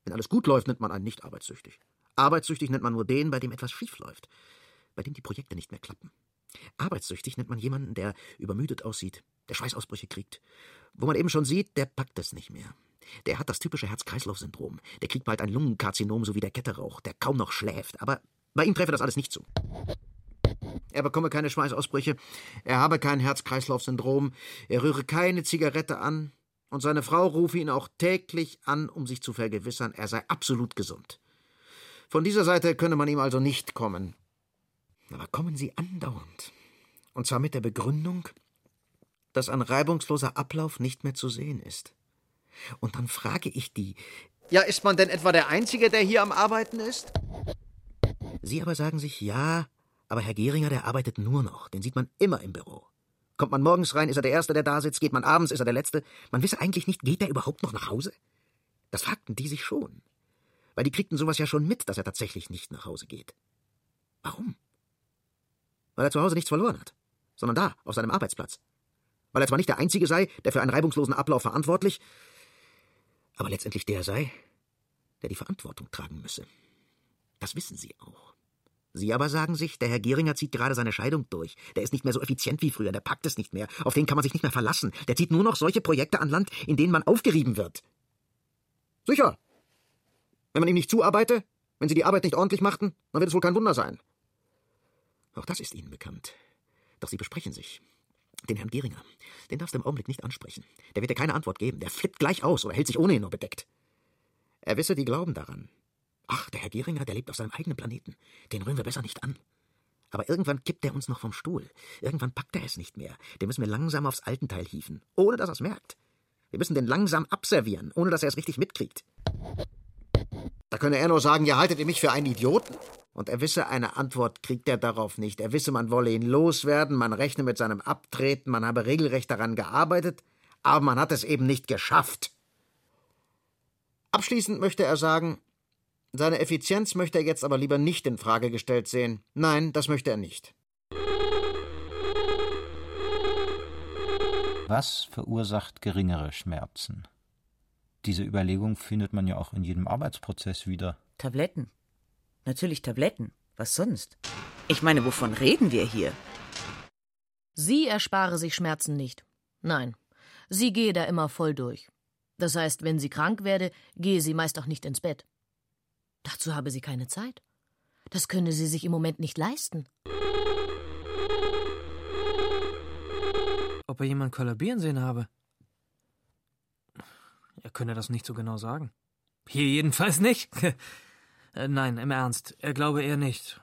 Wenn alles gut läuft, nennt man einen nicht arbeitssüchtig. Arbeitssüchtig nennt man nur den, bei dem etwas schief läuft, bei dem die Projekte nicht mehr klappen. Arbeitssüchtig nennt man jemanden, der übermüdet aussieht, der Schweißausbrüche kriegt, wo man eben schon sieht, der packt es nicht mehr. Der hat das typische Herz-Kreislauf-Syndrom. Der kriegt bald ein Lungenkarzinom, so wie der Ketterauch, der kaum noch schläft. Aber bei ihm treffe das alles nicht zu. Er bekomme keine Schweißausbrüche, er habe kein Herz-Kreislauf-Syndrom, er rühre keine Zigarette an, und seine Frau rufe ihn auch täglich an, um sich zu vergewissern, er sei absolut gesund. Von dieser Seite könne man ihm also nicht kommen. Aber kommen sie andauernd. Und zwar mit der Begründung, dass ein reibungsloser Ablauf nicht mehr zu sehen ist. Und dann frage ich die. Ja, ist man denn etwa der Einzige, der hier am Arbeiten ist? Sie aber sagen sich, ja, aber Herr Geringer, der arbeitet nur noch. Den sieht man immer im Büro. Kommt man morgens rein, ist er der Erste, der da sitzt. Geht man abends, ist er der Letzte. Man wisse eigentlich nicht, geht er überhaupt noch nach Hause? Das fragten die sich schon. Weil die kriegten sowas ja schon mit, dass er tatsächlich nicht nach Hause geht. Warum? Weil er zu Hause nichts verloren hat, sondern da, auf seinem Arbeitsplatz. Weil er zwar nicht der Einzige sei, der für einen reibungslosen Ablauf verantwortlich, aber letztendlich der sei, der die Verantwortung tragen müsse. Das wissen sie auch. Sie aber sagen sich, der Herr Geringer zieht gerade seine Scheidung durch. Der ist nicht mehr so effizient wie früher, der packt es nicht mehr. Auf den kann man sich nicht mehr verlassen. Der zieht nur noch solche Projekte an Land, in denen man aufgerieben wird. Sicher. Wenn man ihm nicht zuarbeite, wenn sie die Arbeit nicht ordentlich machten, dann wird es wohl kein Wunder sein. Auch das ist Ihnen bekannt. Doch Sie besprechen sich. Den Herrn Geringer, den darfst du im Augenblick nicht ansprechen. Der wird dir keine Antwort geben. Der flippt gleich aus oder hält sich ohnehin nur bedeckt. Er wisse, die glauben daran. Ach, der Herr Geringer, der lebt auf seinem eigenen Planeten. Den rühren wir besser nicht an. Aber irgendwann kippt er uns noch vom Stuhl. Irgendwann packt er es nicht mehr. Den müssen wir langsam aufs Altenteil hieven, ohne dass er es merkt. Wir müssen den langsam abservieren, ohne dass er es richtig mitkriegt. Da könne er nur sagen, ja, haltet ihr mich für einen Idioten? Und er wisse, eine Antwort kriegt er darauf nicht. Er wisse, man wolle ihn loswerden, man rechne mit seinem Abtreten, man habe regelrecht daran gearbeitet, aber man hat es eben nicht geschafft. Abschließend möchte er sagen, seine Effizienz möchte er jetzt aber lieber nicht in Frage gestellt sehen. Nein, das möchte er nicht. Was verursacht geringere Schmerzen? Diese Überlegung findet man ja auch in jedem Arbeitsprozess wieder. Tabletten. Natürlich Tabletten. Was sonst? Ich meine, wovon reden wir hier? Sie erspare sich Schmerzen nicht. Nein, sie gehe da immer voll durch. Das heißt, wenn sie krank werde, gehe sie meist auch nicht ins Bett. Dazu habe sie keine Zeit. Das könne sie sich im Moment nicht leisten. Ob er jemand kollabieren sehen habe? Er könne das nicht so genau sagen. Hier jedenfalls nicht. Nein, im Ernst, er glaube eher nicht.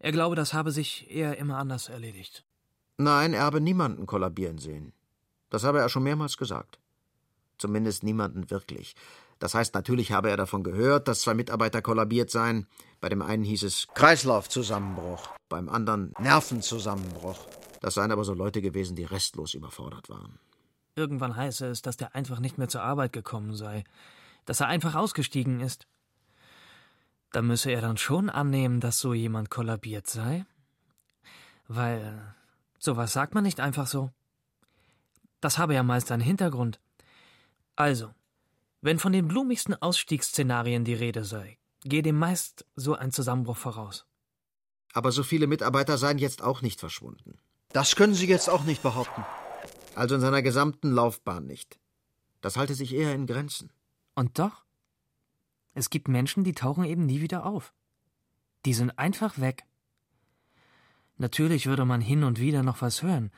Er glaube, das habe sich eher immer anders erledigt. Nein, er habe niemanden kollabieren sehen. Das habe er schon mehrmals gesagt. Zumindest niemanden wirklich. Das heißt, natürlich habe er davon gehört, dass zwei Mitarbeiter kollabiert seien. Bei dem einen hieß es Kreislaufzusammenbruch, beim anderen Nervenzusammenbruch. Das seien aber so Leute gewesen, die restlos überfordert waren. Irgendwann heiße es, dass der einfach nicht mehr zur Arbeit gekommen sei, dass er einfach ausgestiegen ist. Da müsse er dann schon annehmen, dass so jemand kollabiert sei. Weil sowas sagt man nicht einfach so. Das habe ja meist einen Hintergrund. Also, wenn von den blumigsten Ausstiegsszenarien die Rede sei, gehe dem meist so ein Zusammenbruch voraus. Aber so viele Mitarbeiter seien jetzt auch nicht verschwunden. Das können Sie jetzt auch nicht behaupten. Also in seiner gesamten Laufbahn nicht. Das halte sich eher in Grenzen. Und doch? Es gibt Menschen, die tauchen eben nie wieder auf. Die sind einfach weg. Natürlich würde man hin und wieder noch was hören,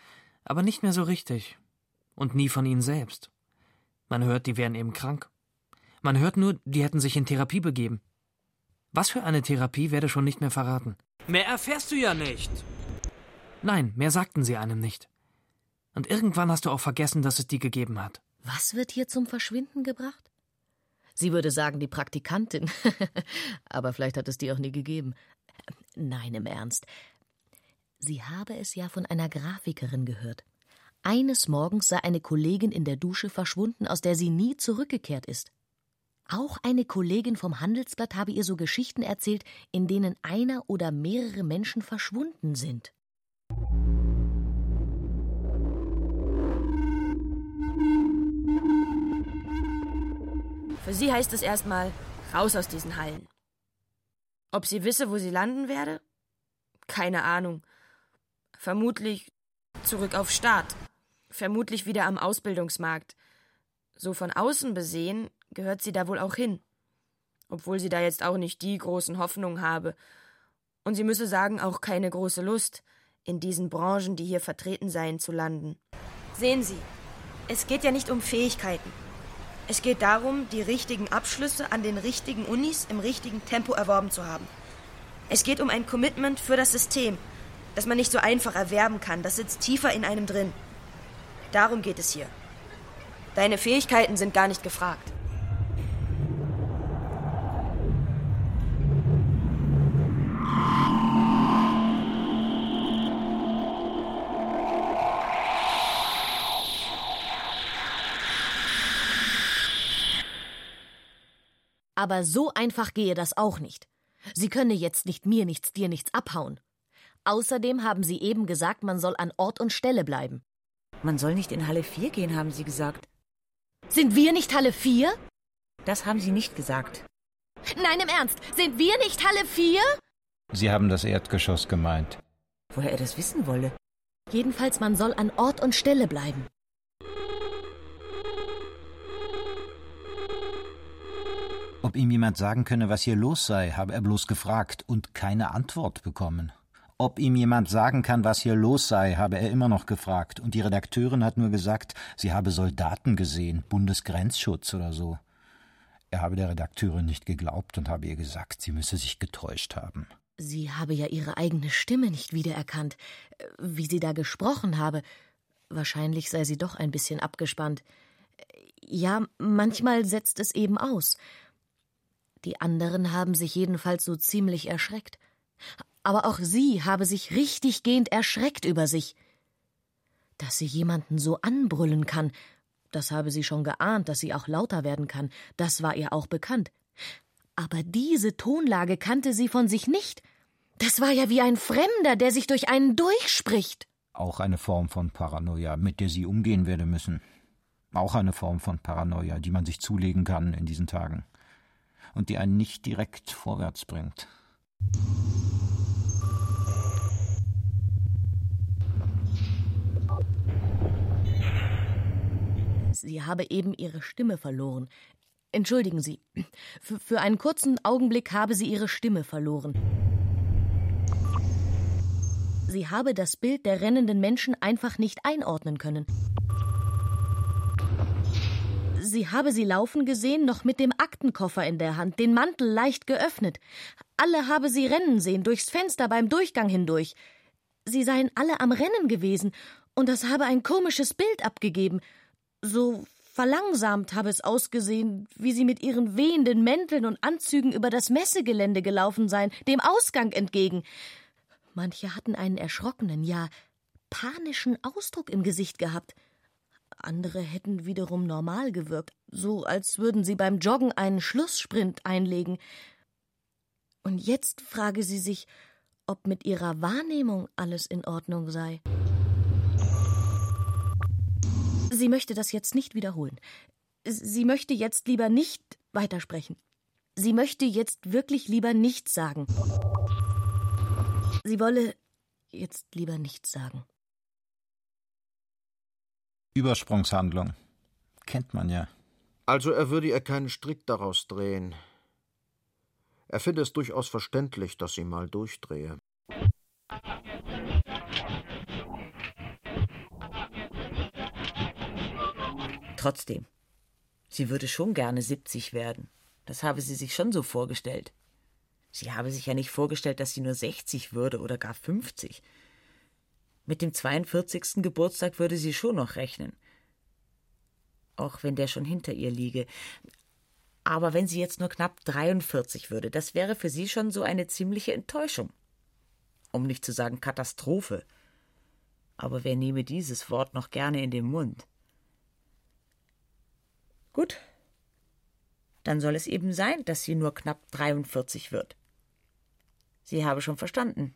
aber nicht mehr so richtig. Und nie von ihnen selbst. Man hört, die wären eben krank. Man hört nur, die hätten sich in Therapie begeben. Was für eine Therapie werde schon nicht mehr verraten. Mehr erfährst du ja nicht. Nein, mehr sagten sie einem nicht. Und irgendwann hast du auch vergessen, dass es die gegeben hat. Was wird hier zum Verschwinden gebracht? Sie würde sagen, die Praktikantin. Aber vielleicht hat es die auch nie gegeben. Nein, im Ernst. Sie habe es ja von einer Grafikerin gehört. Eines Morgens sei eine Kollegin in der Dusche verschwunden, aus der sie nie zurückgekehrt ist. Auch eine Kollegin vom Handelsblatt habe ihr so Geschichten erzählt, in denen einer oder mehrere Menschen verschwunden sind. Für sie heißt es erstmal raus aus diesen Hallen. Ob sie wisse, wo sie landen werde? Keine Ahnung. Vermutlich zurück auf Start. Vermutlich wieder am Ausbildungsmarkt. So von außen besehen gehört sie da wohl auch hin. Obwohl sie da jetzt auch nicht die großen Hoffnungen habe. Und sie müsse sagen, auch keine große Lust, in diesen Branchen, die hier vertreten seien, zu landen. Sehen Sie, es geht ja nicht um Fähigkeiten. Es geht darum, die richtigen Abschlüsse an den richtigen Unis im richtigen Tempo erworben zu haben. Es geht um ein Commitment für das System, das man nicht so einfach erwerben kann. Das sitzt tiefer in einem drin. Darum geht es hier. Deine Fähigkeiten sind gar nicht gefragt. Aber so einfach gehe das auch nicht. Sie könne jetzt nicht mir nichts, dir nichts abhauen. Außerdem haben Sie eben gesagt, man soll an Ort und Stelle bleiben. Man soll nicht in Halle 4 gehen, haben Sie gesagt. Sind wir nicht Halle 4? Das haben Sie nicht gesagt. Nein, im Ernst, sind wir nicht Halle 4? Sie haben das Erdgeschoss gemeint. Woher er das wissen wolle. Jedenfalls, man soll an Ort und Stelle bleiben. Ob ihm jemand sagen könne, was hier los sei, habe er bloß gefragt und keine Antwort bekommen. Ob ihm jemand sagen kann, was hier los sei, habe er immer noch gefragt, und die Redakteurin hat nur gesagt, sie habe Soldaten gesehen, Bundesgrenzschutz oder so. Er habe der Redakteurin nicht geglaubt und habe ihr gesagt, sie müsse sich getäuscht haben. Sie habe ja ihre eigene Stimme nicht wiedererkannt, wie sie da gesprochen habe. Wahrscheinlich sei sie doch ein bisschen abgespannt. Ja, manchmal setzt es eben aus. Die anderen haben sich jedenfalls so ziemlich erschreckt. Aber auch sie habe sich richtiggehend erschreckt über sich. Dass sie jemanden so anbrüllen kann, das habe sie schon geahnt, dass sie auch lauter werden kann, das war ihr auch bekannt. Aber diese Tonlage kannte sie von sich nicht. Das war ja wie ein Fremder, der sich durch einen durchspricht. Auch eine Form von Paranoia, mit der sie umgehen werde müssen. Auch eine Form von Paranoia, die man sich zulegen kann in diesen Tagen und die einen nicht direkt vorwärts bringt. Sie habe eben ihre Stimme verloren. Entschuldigen Sie. Für, für einen kurzen Augenblick habe sie ihre Stimme verloren. Sie habe das Bild der rennenden Menschen einfach nicht einordnen können. Sie habe sie laufen gesehen, noch mit dem Aktenkoffer in der Hand, den Mantel leicht geöffnet. Alle habe sie rennen sehen, durchs Fenster beim Durchgang hindurch. Sie seien alle am Rennen gewesen, und das habe ein komisches Bild abgegeben. So verlangsamt habe es ausgesehen, wie sie mit ihren wehenden Mänteln und Anzügen über das Messegelände gelaufen seien, dem Ausgang entgegen. Manche hatten einen erschrockenen, ja panischen Ausdruck im Gesicht gehabt. Andere hätten wiederum normal gewirkt, so als würden sie beim Joggen einen Schlusssprint einlegen. Und jetzt frage sie sich, ob mit ihrer Wahrnehmung alles in Ordnung sei. Sie möchte das jetzt nicht wiederholen. Sie möchte jetzt lieber nicht weitersprechen. Sie möchte jetzt wirklich lieber nichts sagen. Sie wolle jetzt lieber nichts sagen. Übersprungshandlung. Kennt man ja. Also er würde ihr keinen Strick daraus drehen. Er finde es durchaus verständlich, dass sie mal durchdrehe. Trotzdem, sie würde schon gerne 70 werden. Das habe sie sich schon so vorgestellt. Sie habe sich ja nicht vorgestellt, dass sie nur 60 würde oder gar 50. Mit dem 42. Geburtstag würde sie schon noch rechnen. Auch wenn der schon hinter ihr liege. Aber wenn sie jetzt nur knapp 43 würde, das wäre für sie schon so eine ziemliche Enttäuschung. Um nicht zu sagen Katastrophe. Aber wer nehme dieses Wort noch gerne in den Mund? Gut. Dann soll es eben sein, dass sie nur knapp 43 wird. Sie habe schon verstanden,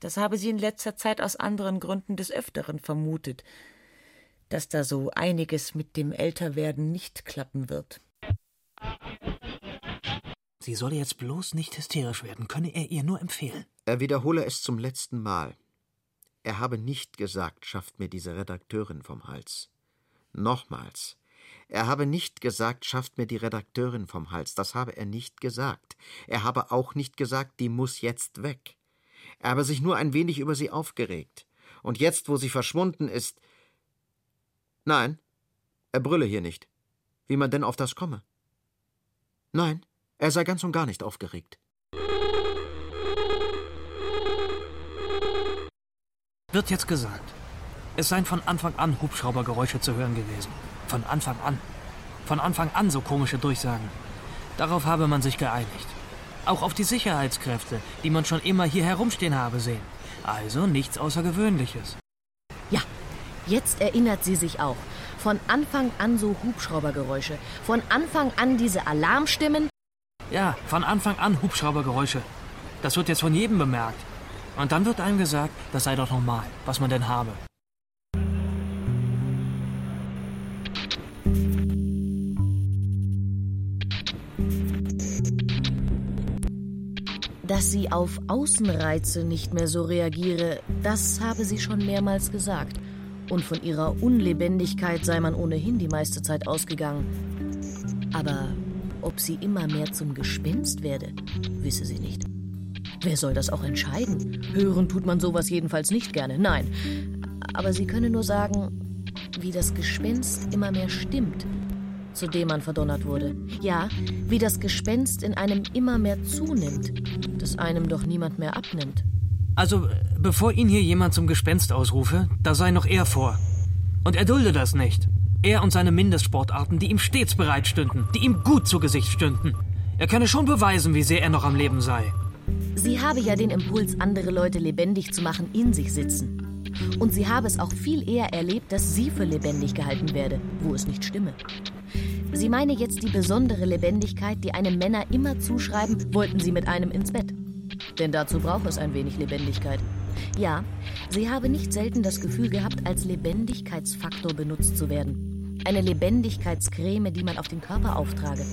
das habe sie in letzter Zeit aus anderen Gründen des Öfteren vermutet, dass da so einiges mit dem Älterwerden nicht klappen wird. Sie solle jetzt bloß nicht hysterisch werden, könne er ihr nur empfehlen. Er wiederhole es zum letzten Mal. Er habe nicht gesagt, schafft mir diese Redakteurin vom Hals. Nochmals. Er habe nicht gesagt, schafft mir die Redakteurin vom Hals. Das habe er nicht gesagt. Er habe auch nicht gesagt, die muss jetzt weg. Er habe sich nur ein wenig über sie aufgeregt. Und jetzt, wo sie verschwunden ist. Nein, er brülle hier nicht. Wie man denn auf das komme? Nein, er sei ganz und gar nicht aufgeregt. Wird jetzt gesagt. Es seien von Anfang an Hubschraubergeräusche zu hören gewesen. Von Anfang an. Von Anfang an so komische Durchsagen. Darauf habe man sich geeinigt. Auch auf die Sicherheitskräfte, die man schon immer hier herumstehen habe sehen. Also nichts Außergewöhnliches. Ja, jetzt erinnert sie sich auch. Von Anfang an so Hubschraubergeräusche. Von Anfang an diese Alarmstimmen. Ja, von Anfang an Hubschraubergeräusche. Das wird jetzt von jedem bemerkt. Und dann wird einem gesagt, das sei doch normal, was man denn habe. Dass sie auf Außenreize nicht mehr so reagiere, das habe sie schon mehrmals gesagt. Und von ihrer Unlebendigkeit sei man ohnehin die meiste Zeit ausgegangen. Aber ob sie immer mehr zum Gespenst werde, wisse sie nicht. Wer soll das auch entscheiden? Hören tut man sowas jedenfalls nicht gerne, nein. Aber sie könne nur sagen, wie das Gespenst immer mehr stimmt, zu dem man verdonnert wurde. Ja, wie das Gespenst in einem immer mehr zunimmt, das einem doch niemand mehr abnimmt. Also, bevor ihn hier jemand zum Gespenst ausrufe, da sei noch er vor. Und er dulde das nicht. Er und seine Mindestsportarten, die ihm stets bereit stünden, die ihm gut zu Gesicht stünden. Er könne schon beweisen, wie sehr er noch am Leben sei. Sie habe ja den Impuls, andere Leute lebendig zu machen, in sich sitzen. Und sie habe es auch viel eher erlebt, dass sie für lebendig gehalten werde, wo es nicht stimme. Sie meine jetzt die besondere Lebendigkeit, die einem Männer immer zuschreiben, wollten sie mit einem ins Bett. Denn dazu braucht es ein wenig Lebendigkeit. Ja, sie habe nicht selten das Gefühl gehabt, als Lebendigkeitsfaktor benutzt zu werden. eine Lebendigkeitscreme, die man auf den Körper auftrage.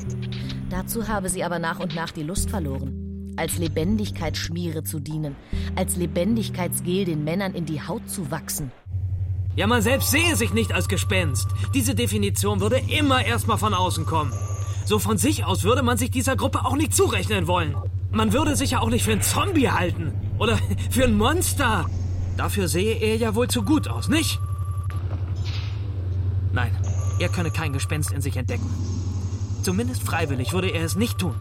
Dazu habe sie aber nach und nach die Lust verloren. Als Lebendigkeitsschmiere zu dienen, als Lebendigkeitsgel den Männern in die Haut zu wachsen. Ja, man selbst sehe sich nicht als Gespenst. Diese Definition würde immer erstmal von außen kommen. So von sich aus würde man sich dieser Gruppe auch nicht zurechnen wollen. Man würde sich ja auch nicht für einen Zombie halten. Oder für ein Monster. Dafür sehe er ja wohl zu gut aus, nicht? Nein, er könne kein Gespenst in sich entdecken. Zumindest freiwillig würde er es nicht tun.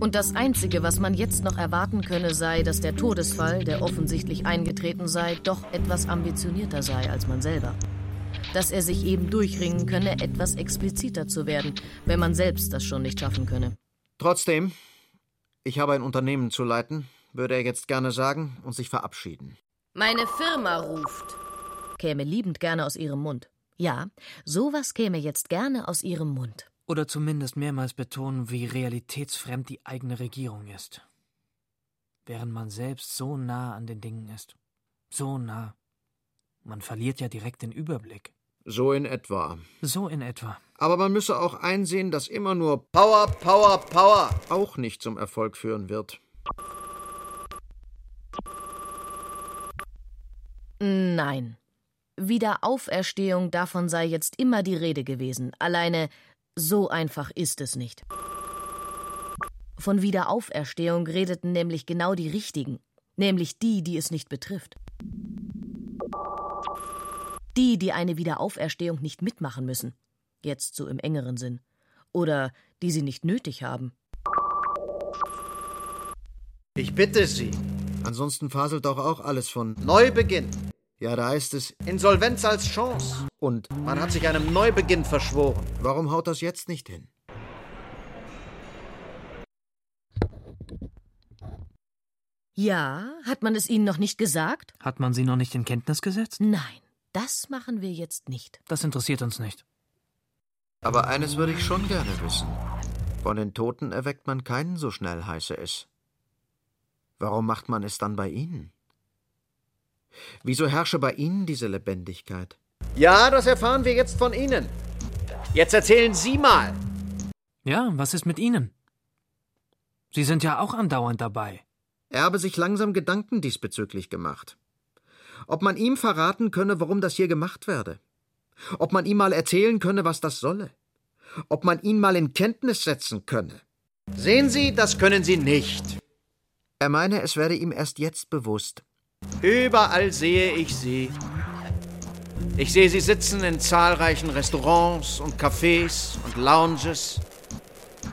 Und das Einzige, was man jetzt noch erwarten könne, sei, dass der Todesfall, der offensichtlich eingetreten sei, doch etwas ambitionierter sei als man selber. Dass er sich eben durchringen könne, etwas expliziter zu werden, wenn man selbst das schon nicht schaffen könne. Trotzdem, ich habe ein Unternehmen zu leiten, würde er jetzt gerne sagen und sich verabschieden. Meine Firma ruft. Käme liebend gerne aus ihrem Mund. Ja, sowas käme jetzt gerne aus ihrem Mund. Oder zumindest mehrmals betonen, wie realitätsfremd die eigene Regierung ist. Während man selbst so nah an den Dingen ist. So nah. Man verliert ja direkt den Überblick. So in etwa. So in etwa. Aber man müsse auch einsehen, dass immer nur Power, Power, Power auch nicht zum Erfolg führen wird. Nein. Wiederauferstehung davon sei jetzt immer die Rede gewesen. Alleine so einfach ist es nicht. Von Wiederauferstehung redeten nämlich genau die Richtigen, nämlich die, die es nicht betrifft. Die, die eine Wiederauferstehung nicht mitmachen müssen, jetzt so im engeren Sinn, oder die sie nicht nötig haben. Ich bitte Sie. Ansonsten faselt doch auch alles von Neubeginn. Ja, da heißt es Insolvenz als Chance. Und man hat sich einem Neubeginn verschworen. Warum haut das jetzt nicht hin? Ja, hat man es Ihnen noch nicht gesagt? Hat man sie noch nicht in Kenntnis gesetzt? Nein, das machen wir jetzt nicht. Das interessiert uns nicht. Aber eines würde ich schon gerne wissen. Von den Toten erweckt man keinen so schnell, heiße es. Warum macht man es dann bei Ihnen? Wieso herrsche bei Ihnen diese Lebendigkeit? Ja, das erfahren wir jetzt von Ihnen. Jetzt erzählen Sie mal. Ja, was ist mit Ihnen? Sie sind ja auch andauernd dabei. Er habe sich langsam Gedanken diesbezüglich gemacht. Ob man ihm verraten könne, warum das hier gemacht werde. Ob man ihm mal erzählen könne, was das solle. Ob man ihn mal in Kenntnis setzen könne. Sehen Sie, das können Sie nicht. Er meine, es werde ihm erst jetzt bewusst. Überall sehe ich Sie. Ich sehe Sie sitzen in zahlreichen Restaurants und Cafés und Lounges.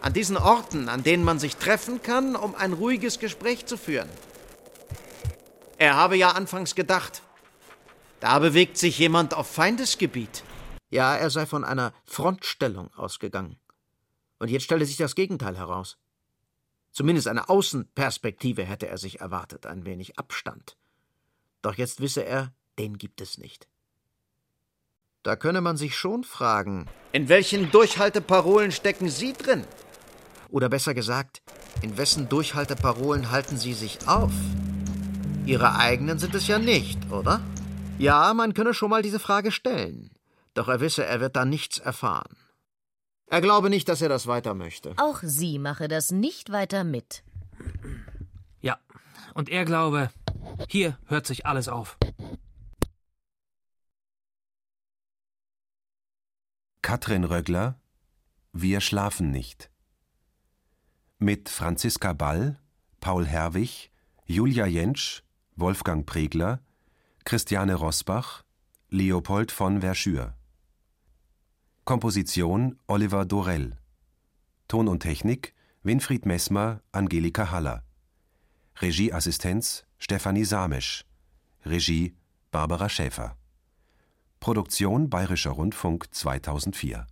An diesen Orten, an denen man sich treffen kann, um ein ruhiges Gespräch zu führen. Er habe ja anfangs gedacht, da bewegt sich jemand auf Feindesgebiet. Ja, er sei von einer Frontstellung ausgegangen. Und jetzt stelle sich das Gegenteil heraus. Zumindest eine Außenperspektive hätte er sich erwartet, ein wenig Abstand. Doch jetzt wisse er, den gibt es nicht. Da könne man sich schon fragen, in welchen Durchhalteparolen stecken Sie drin? Oder besser gesagt, in wessen Durchhalteparolen halten Sie sich auf? Ihre eigenen sind es ja nicht, oder? Ja, man könne schon mal diese Frage stellen. Doch er wisse, er wird da nichts erfahren. Er glaube nicht, dass er das weiter möchte. Auch sie mache das nicht weiter mit. Ja, und er glaube, hier hört sich alles auf. Katrin Röggler Wir schlafen nicht. Mit Franziska Ball, Paul Herwig, Julia Jentsch, Wolfgang Pregler, Christiane Rosbach, Leopold von Verschür. Komposition Oliver Dorell. Ton und Technik Winfried Messmer, Angelika Haller. Regieassistenz Stefanie Samesch. Regie Barbara Schäfer. Produktion Bayerischer Rundfunk 2004